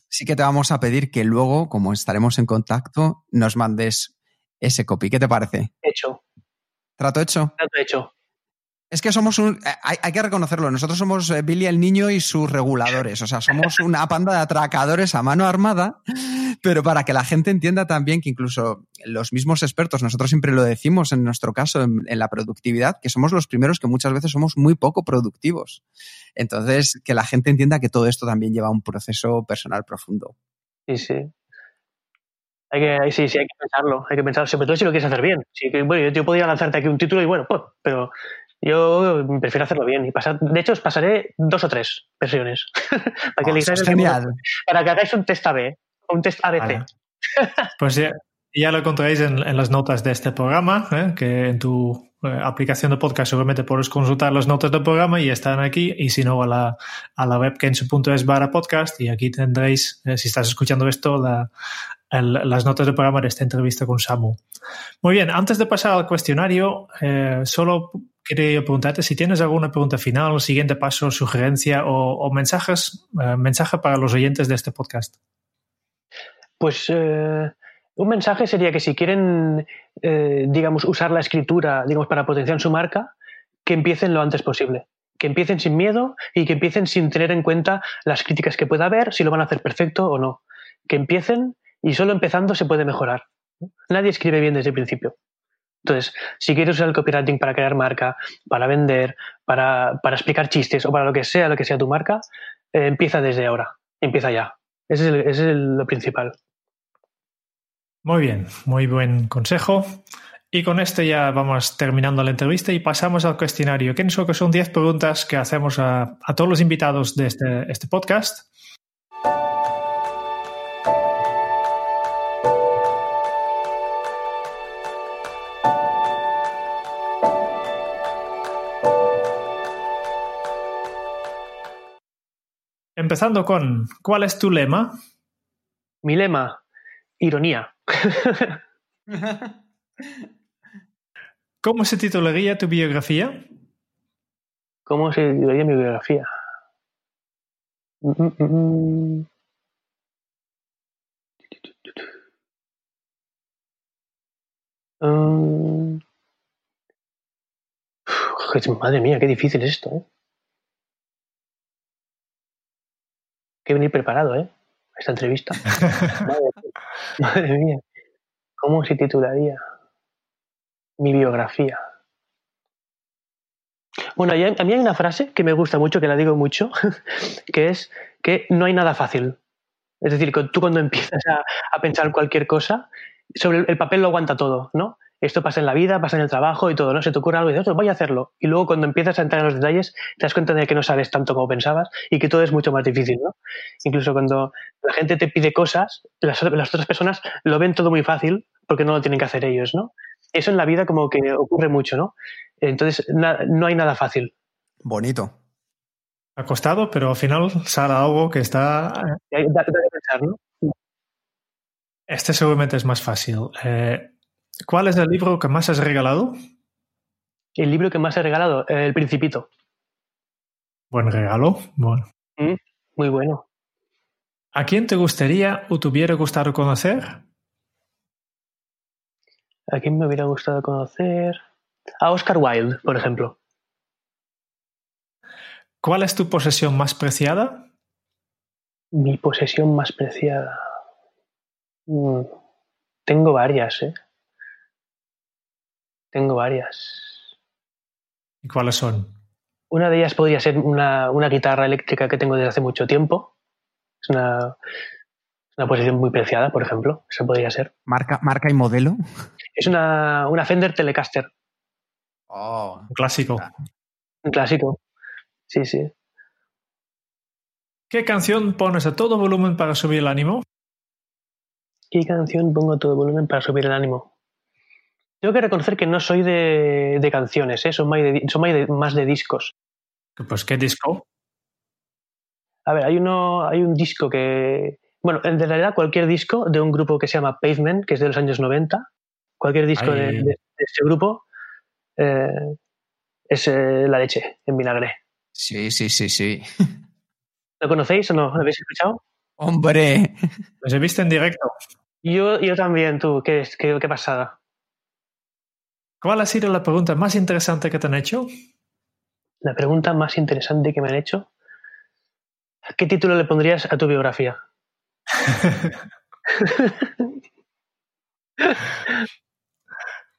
sí que te vamos a pedir que luego, como estaremos en contacto, nos mandes ese copy. ¿Qué te parece? Hecho. ¿Trato hecho? Trato hecho. Es que somos un. Hay, hay, que reconocerlo. Nosotros somos Billy el niño y sus reguladores. O sea, somos una panda de atracadores a mano armada. Pero para que la gente entienda también que incluso los mismos expertos, nosotros siempre lo decimos en nuestro caso, en, la productividad, que somos los primeros que muchas veces somos muy poco productivos. Entonces, que la gente entienda que todo esto también lleva un proceso personal profundo. Sí, sí. Hay que, sí, sí, hay que pensarlo, hay que pensarlo, sobre todo si lo quieres hacer bien. Sí, bueno, yo, yo podría lanzarte aquí un título y bueno, pues, pero yo prefiero hacerlo bien y pasar. De hecho, os pasaré dos o tres versiones para que oh, genial. para que hagáis un test AB, un test ABC. Vale. Pues ya, ya, lo encontraréis en, en, las notas de este programa, ¿eh? que en tu eh, aplicación de podcast seguramente puedes consultar las notas del programa y están aquí, y si no, a la, a la web kensu.es barra podcast, y aquí tendréis, eh, si estás escuchando esto, la, el, las notas del programa de esta entrevista con Samu. Muy bien, antes de pasar al cuestionario, eh, solo quería preguntarte si tienes alguna pregunta final, siguiente paso, sugerencia o, mensajes, eh, mensaje para los oyentes de este podcast. Pues eh, Un mensaje sería que si quieren, eh, digamos, usar la escritura, digamos, para potenciar su marca, que empiecen lo antes posible. Que empiecen sin miedo y que empiecen sin tener en cuenta las críticas que pueda haber, si lo van a hacer perfecto o no. Que empiecen y solo empezando se puede mejorar. Nadie escribe bien desde el principio. Entonces, si quieres usar el copywriting para crear marca, para vender, para, para explicar chistes o para lo que sea, lo que sea tu marca, eh, empieza desde ahora. Empieza ya. Ese es, el- es el- lo principal. Muy bien, muy buen consejo. Y con esto ya vamos terminando la entrevista y pasamos al cuestionario. Que son 10 preguntas que hacemos a, a todos los invitados de este, este podcast. Empezando con, ¿cuál es tu lema? Mi lema, ironía. ¿Cómo se titularía tu biografía? ¿Cómo se titularía mi biografía? Uf, Madre mía, qué difícil es esto, ¿eh? Que venir preparado, ¿eh? Esta entrevista. Madre mía. Madre mía. ¿Cómo se titularía mi biografía? Bueno, a mí hay una frase que me gusta mucho, que la digo mucho, que es que no hay nada fácil. Es decir, que tú cuando empiezas a, a pensar cualquier cosa, sobre el, el papel lo aguanta todo, ¿no? Esto pasa en la vida, pasa en el trabajo y todo, ¿no? Se te ocurre algo y dices, "Ostras, voy a hacerlo. Y luego cuando empiezas a entrar en los detalles, te das cuenta de que no sabes tanto como pensabas y que todo es mucho más difícil, ¿no? Incluso cuando la gente te pide cosas, las, las otras personas lo ven todo muy fácil porque no lo tienen que hacer ellos, ¿no? Eso en la vida como que ocurre mucho, ¿no? Entonces, na- no hay nada fácil. Bonito. Ha costado, pero al final sale algo que está... Y hay- da- da que pensar, ¿no? Este seguramente es más fácil. Eh, ¿Cuál es el libro que más has regalado? El libro que más he regalado, El Principito. Buen regalo. Bueno. Mm, Muy bueno. ¿A quién te gustaría o te hubiera gustado conocer? ¿A quién me hubiera gustado conocer? A Oscar Wilde, por ejemplo. ¿Cuál es tu posesión más preciada? Mi posesión más preciada. Mm, Tengo varias, ¿eh? Tengo varias. ¿Y cuáles son? Una de ellas podría ser una, una guitarra eléctrica que tengo desde hace mucho tiempo. Es una, una posesión muy preciada, por ejemplo. Eso podría ser. Marca, marca y modelo. Es una, una Fender Telecaster, Oh. Un clásico. un clásico. Sí, sí. ¿Qué canción pones a todo volumen para subir el ánimo? ¿Qué canción pongo a todo volumen para subir el ánimo? Tengo que reconocer que no soy de, de canciones, ¿eh? son, más de, son más de- más de discos. Pues qué disco. A ver, hay, uno, hay un disco que. Bueno, en realidad cualquier disco de un grupo que se llama Pavement, que es de los años 90, cualquier disco de, de- de este grupo eh, es eh, la leche en vinagre. Sí, sí, sí, sí. ¿Lo conocéis o no? ¿Lo habéis escuchado? Hombre. Los he visto en directo. Yo, yo también, tú, qué, qué, qué pasada. ¿Cuál ha sido la pregunta más interesante que te han hecho? La pregunta más interesante que me han hecho. ¿Qué título le pondrías a tu biografía?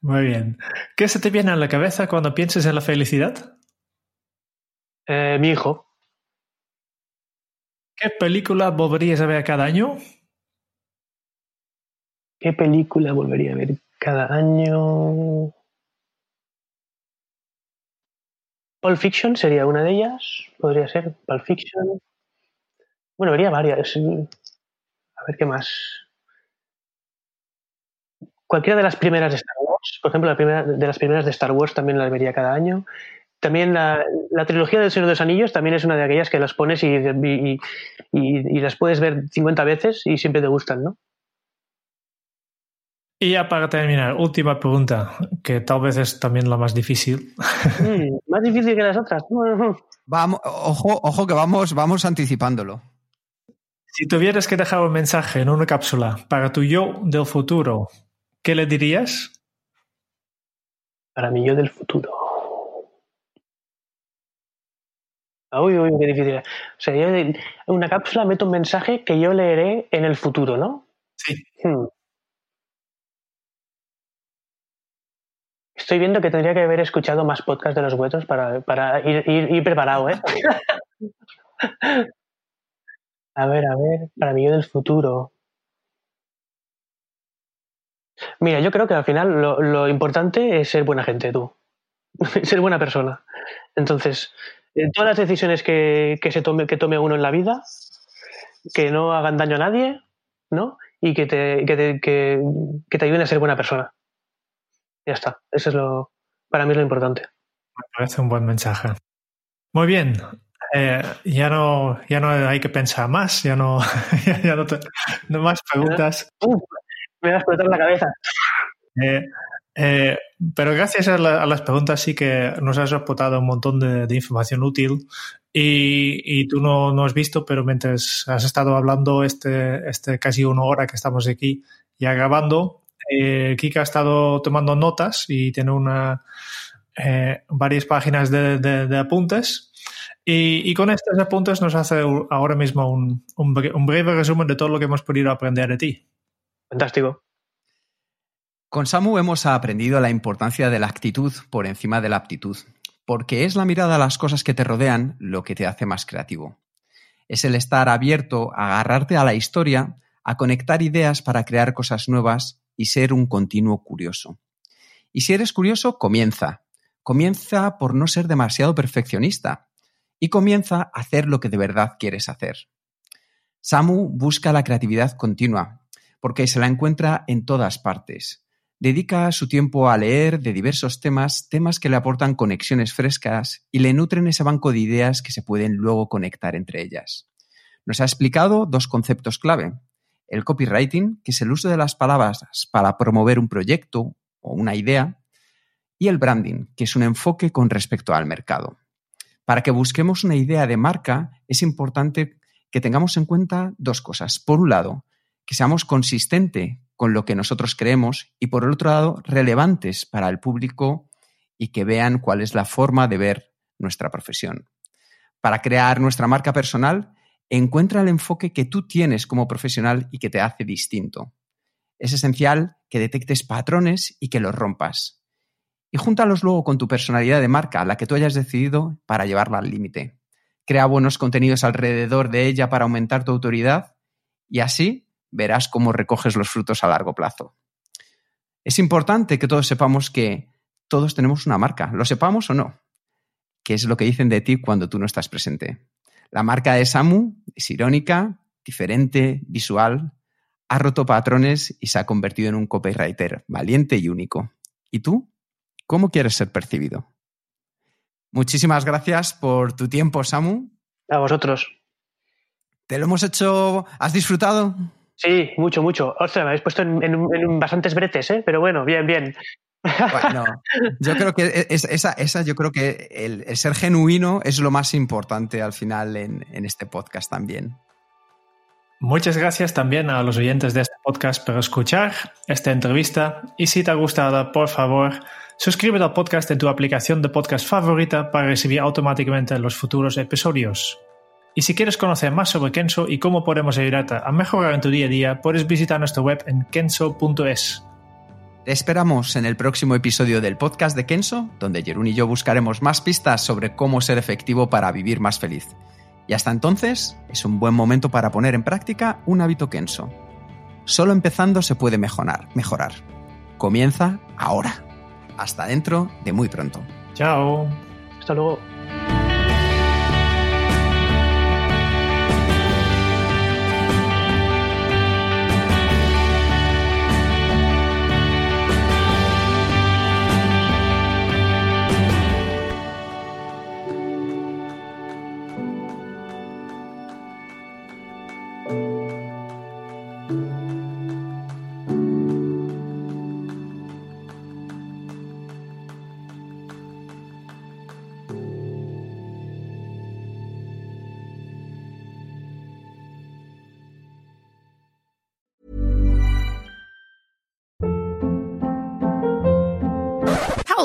Muy bien. ¿Qué se te viene a la cabeza cuando piensas en la felicidad? Eh, mi hijo. ¿Qué película volverías a ver cada año? ¿Qué película volvería a ver cada año? Pulp Fiction sería una de ellas. Podría ser Pulp Fiction. Bueno, vería varias. A ver qué más. Cualquiera de las primeras de Star Wars. Por ejemplo, la primera, de las primeras de Star Wars también las vería cada año. También la, la trilogía del Señor de los Anillos también es una de aquellas que las pones y, las puedes ver 50 veces y siempre te gustan, ¿no? Y ya para terminar, última pregunta, que tal vez es también la más difícil. Mm, más difícil que las otras. Vamos, ojo, ojo que vamos, vamos anticipándolo. Si tuvieras que dejar un mensaje en una cápsula para tu yo del futuro, ¿qué le dirías? Para mi yo del futuro. Uy, uy, qué difícil. O sea, yo en una cápsula meto un mensaje que yo leeré en el futuro, ¿no? Sí. Hmm. Estoy viendo que tendría que haber escuchado más podcasts de los huetos para, para ir, preparado, ¿eh? A ver, a ver, para mí yo del futuro. Mira, yo creo que al final lo, lo importante es ser buena gente, tú. ser buena persona. Entonces, en todas las decisiones que, que se tome, que tome uno en la vida, que no hagan daño a nadie, ¿no? Y que te, que te, que, que te ayuden a ser buena persona. Ya está. Eso es lo, para mí es lo importante. Me parece un buen mensaje. Muy bien. Eh, ya no ya no hay que pensar más, ya no, ya, ya no, te- no más preguntas. Uf, me va a explotar la cabeza. Eh, eh, pero gracias a, la- a las preguntas sí que nos has aportado un montón de, de información útil y, y tú no, no has visto, pero mientras has estado hablando este, este casi una hora que estamos aquí ya grabando, eh, Kika ha estado tomando notas y tiene una, eh, varias páginas de, de- de apuntes. Y, y con estos apuntes nos hace ahora mismo un, un bre- un breve resumen de todo lo que hemos podido aprender de ti. Fantástico. Con Samu hemos aprendido la importancia de la actitud por encima de la aptitud, porque es la mirada a las cosas que te rodean lo que te hace más creativo. Es el estar abierto a agarrarte a la historia, a conectar ideas para crear cosas nuevas y ser un continuo curioso. Y si eres curioso, comienza. Comienza por no ser demasiado perfeccionista y comienza a hacer lo que de verdad quieres hacer. Samu busca la creatividad continua, porque se la encuentra en todas partes. Dedica su tiempo a leer de diversos temas, temas que le aportan conexiones frescas y le nutren ese banco de ideas que se pueden luego conectar entre ellas. Nos ha explicado dos conceptos clave. El copywriting, que es el uso de las palabras para promover un proyecto o una idea, y el branding, que es un enfoque con respecto al mercado. Para que busquemos una idea de marca, es importante que tengamos en cuenta dos cosas. Por un lado, que seamos consistentes con lo que nosotros creemos y por el otro lado, relevantes para el público y que vean cuál es la forma de ver nuestra profesión. Para crear nuestra marca personal, encuentra el enfoque que tú tienes como profesional y que te hace distinto. Es esencial que detectes patrones y que los rompas. Y júntalos luego con tu personalidad de marca, la que tú hayas decidido para llevarla al límite. Crea buenos contenidos alrededor de ella para aumentar tu autoridad y así verás cómo recoges los frutos a largo plazo. Es importante que todos sepamos que todos tenemos una marca, lo sepamos o no, que es lo que dicen de ti cuando tú no estás presente. La marca de Samu es irónica, diferente, visual, ha roto patrones y se ha convertido en un copywriter valiente y único. ¿Y tú? ¿Cómo quieres ser percibido? Muchísimas gracias por tu tiempo, Samu. A vosotros. ¿Te lo hemos hecho? ¿Has disfrutado? Sí, mucho, mucho. Ostras, me habéis puesto en, en- en bastantes bretes, ¿eh? Pero bueno, bien, bien. Bueno, yo creo que es- esa, esa yo creo que el, ser genuino es lo más importante al final en, en este podcast también. Muchas gracias también a los oyentes de este podcast por escuchar esta entrevista y si te ha gustado, por favor, suscríbete al podcast en tu aplicación de podcast favorita para recibir automáticamente los futuros episodios. Y si quieres conocer más sobre Kenso y cómo podemos ayudarte a mejorar en tu día a día, puedes visitar nuestra web en kenso.es. Te esperamos en el próximo episodio del podcast de Kenso, donde Jerún y yo buscaremos más pistas sobre cómo ser efectivo para vivir más feliz. Y hasta entonces es un buen momento para poner en práctica un hábito Kenso. Solo empezando se puede mejorar. mejorar. Comienza ahora. Hasta dentro de muy pronto. Chao. Hasta luego.